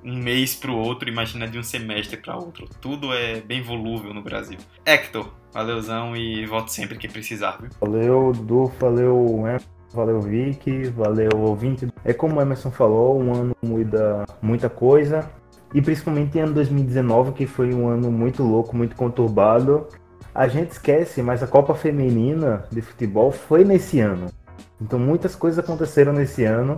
um mês para o outro, imagina de um semestre para outro. Tudo é bem volúvel no Brasil. Hector, valeuzão e volte sempre que precisar, viu? Valeu, Du, valeu, Valeu, Vicky, valeu, ouvinte. É como o Emerson falou, um ano muda muita coisa. E principalmente em ano 2019, que foi um ano muito louco, muito conturbado. A gente esquece, mas a Copa Feminina de Futebol foi nesse ano. Então muitas coisas aconteceram nesse ano.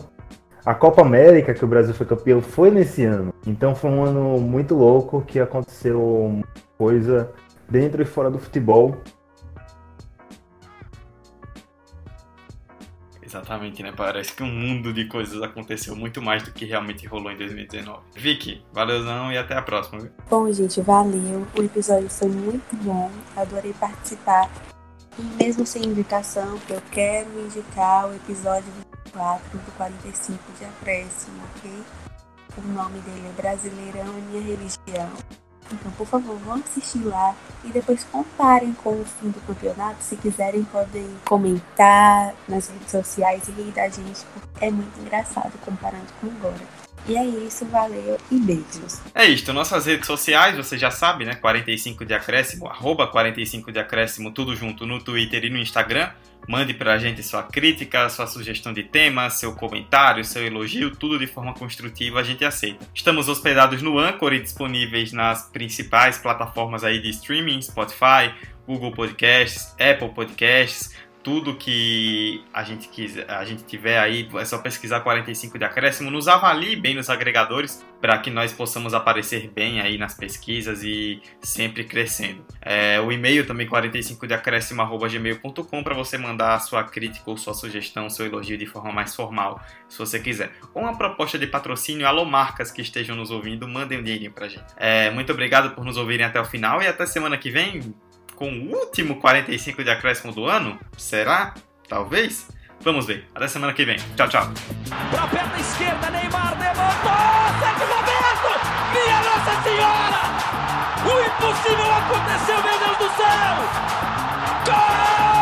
A Copa América, que o Brasil foi campeão, foi nesse ano. Então foi um ano muito louco que aconteceu coisa dentro e fora do futebol. Exatamente, né? Parece que um mundo de coisas aconteceu muito mais do que realmente rolou em 2019. Vicky, valeuzão e até a próxima. Viu? Bom, gente, valeu. O episódio foi muito bom. Adorei participar. E mesmo sem indicação, eu quero indicar o episódio 4 do 45 de acréscimo, ok? O nome dele é Brasileirão é Minha Religião. Então, por favor, vão assistir lá e depois comparem com o fim do campeonato. Se quiserem, podem comentar nas redes sociais e rir da gente, porque é muito engraçado comparando com agora. E é isso, valeu e beijos. É isto, nossas redes sociais, você já sabe, né? 45 de acréscimo, arroba 45 de acréscimo, tudo junto no Twitter e no Instagram. Mande pra gente sua crítica, sua sugestão de tema, seu comentário, seu elogio, tudo de forma construtiva a gente aceita. Estamos hospedados no Anchor e disponíveis nas principais plataformas aí de streaming, Spotify, Google Podcasts, Apple Podcasts, tudo que a gente quiser, a gente tiver aí, é só pesquisar 45 de acréscimo, nos avalie bem nos agregadores para que nós possamos aparecer bem aí nas pesquisas e sempre crescendo. É, o e-mail também 45 de acréscimo@gmail.com para você mandar a sua crítica ou sua sugestão, seu elogio de forma mais formal, se você quiser. Ou uma proposta de patrocínio, alô marcas que estejam nos ouvindo, mandem um dinheirinho pra gente. É, muito obrigado por nos ouvirem até o final e até semana que vem com o último 45 de acréscimo do ano? Será? Talvez? Vamos ver. Até semana que vem. Tchau, tchau. Pra perna esquerda, Neymar levantou! Roberto! Minha Nossa Senhora! O impossível aconteceu, meu Deus do céu! Gol!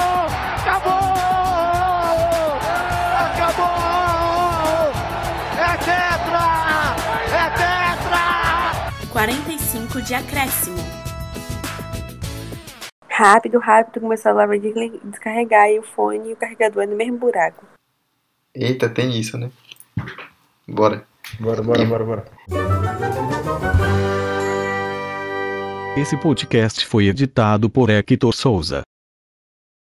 45 de acréscimo. Rápido, rápido, começou a lavar de descarregar e o fone e o carregador é no mesmo buraco. Eita, tem isso, né? Bora. Bora, bora, bora, bora. Esse podcast foi editado por Hector Souza.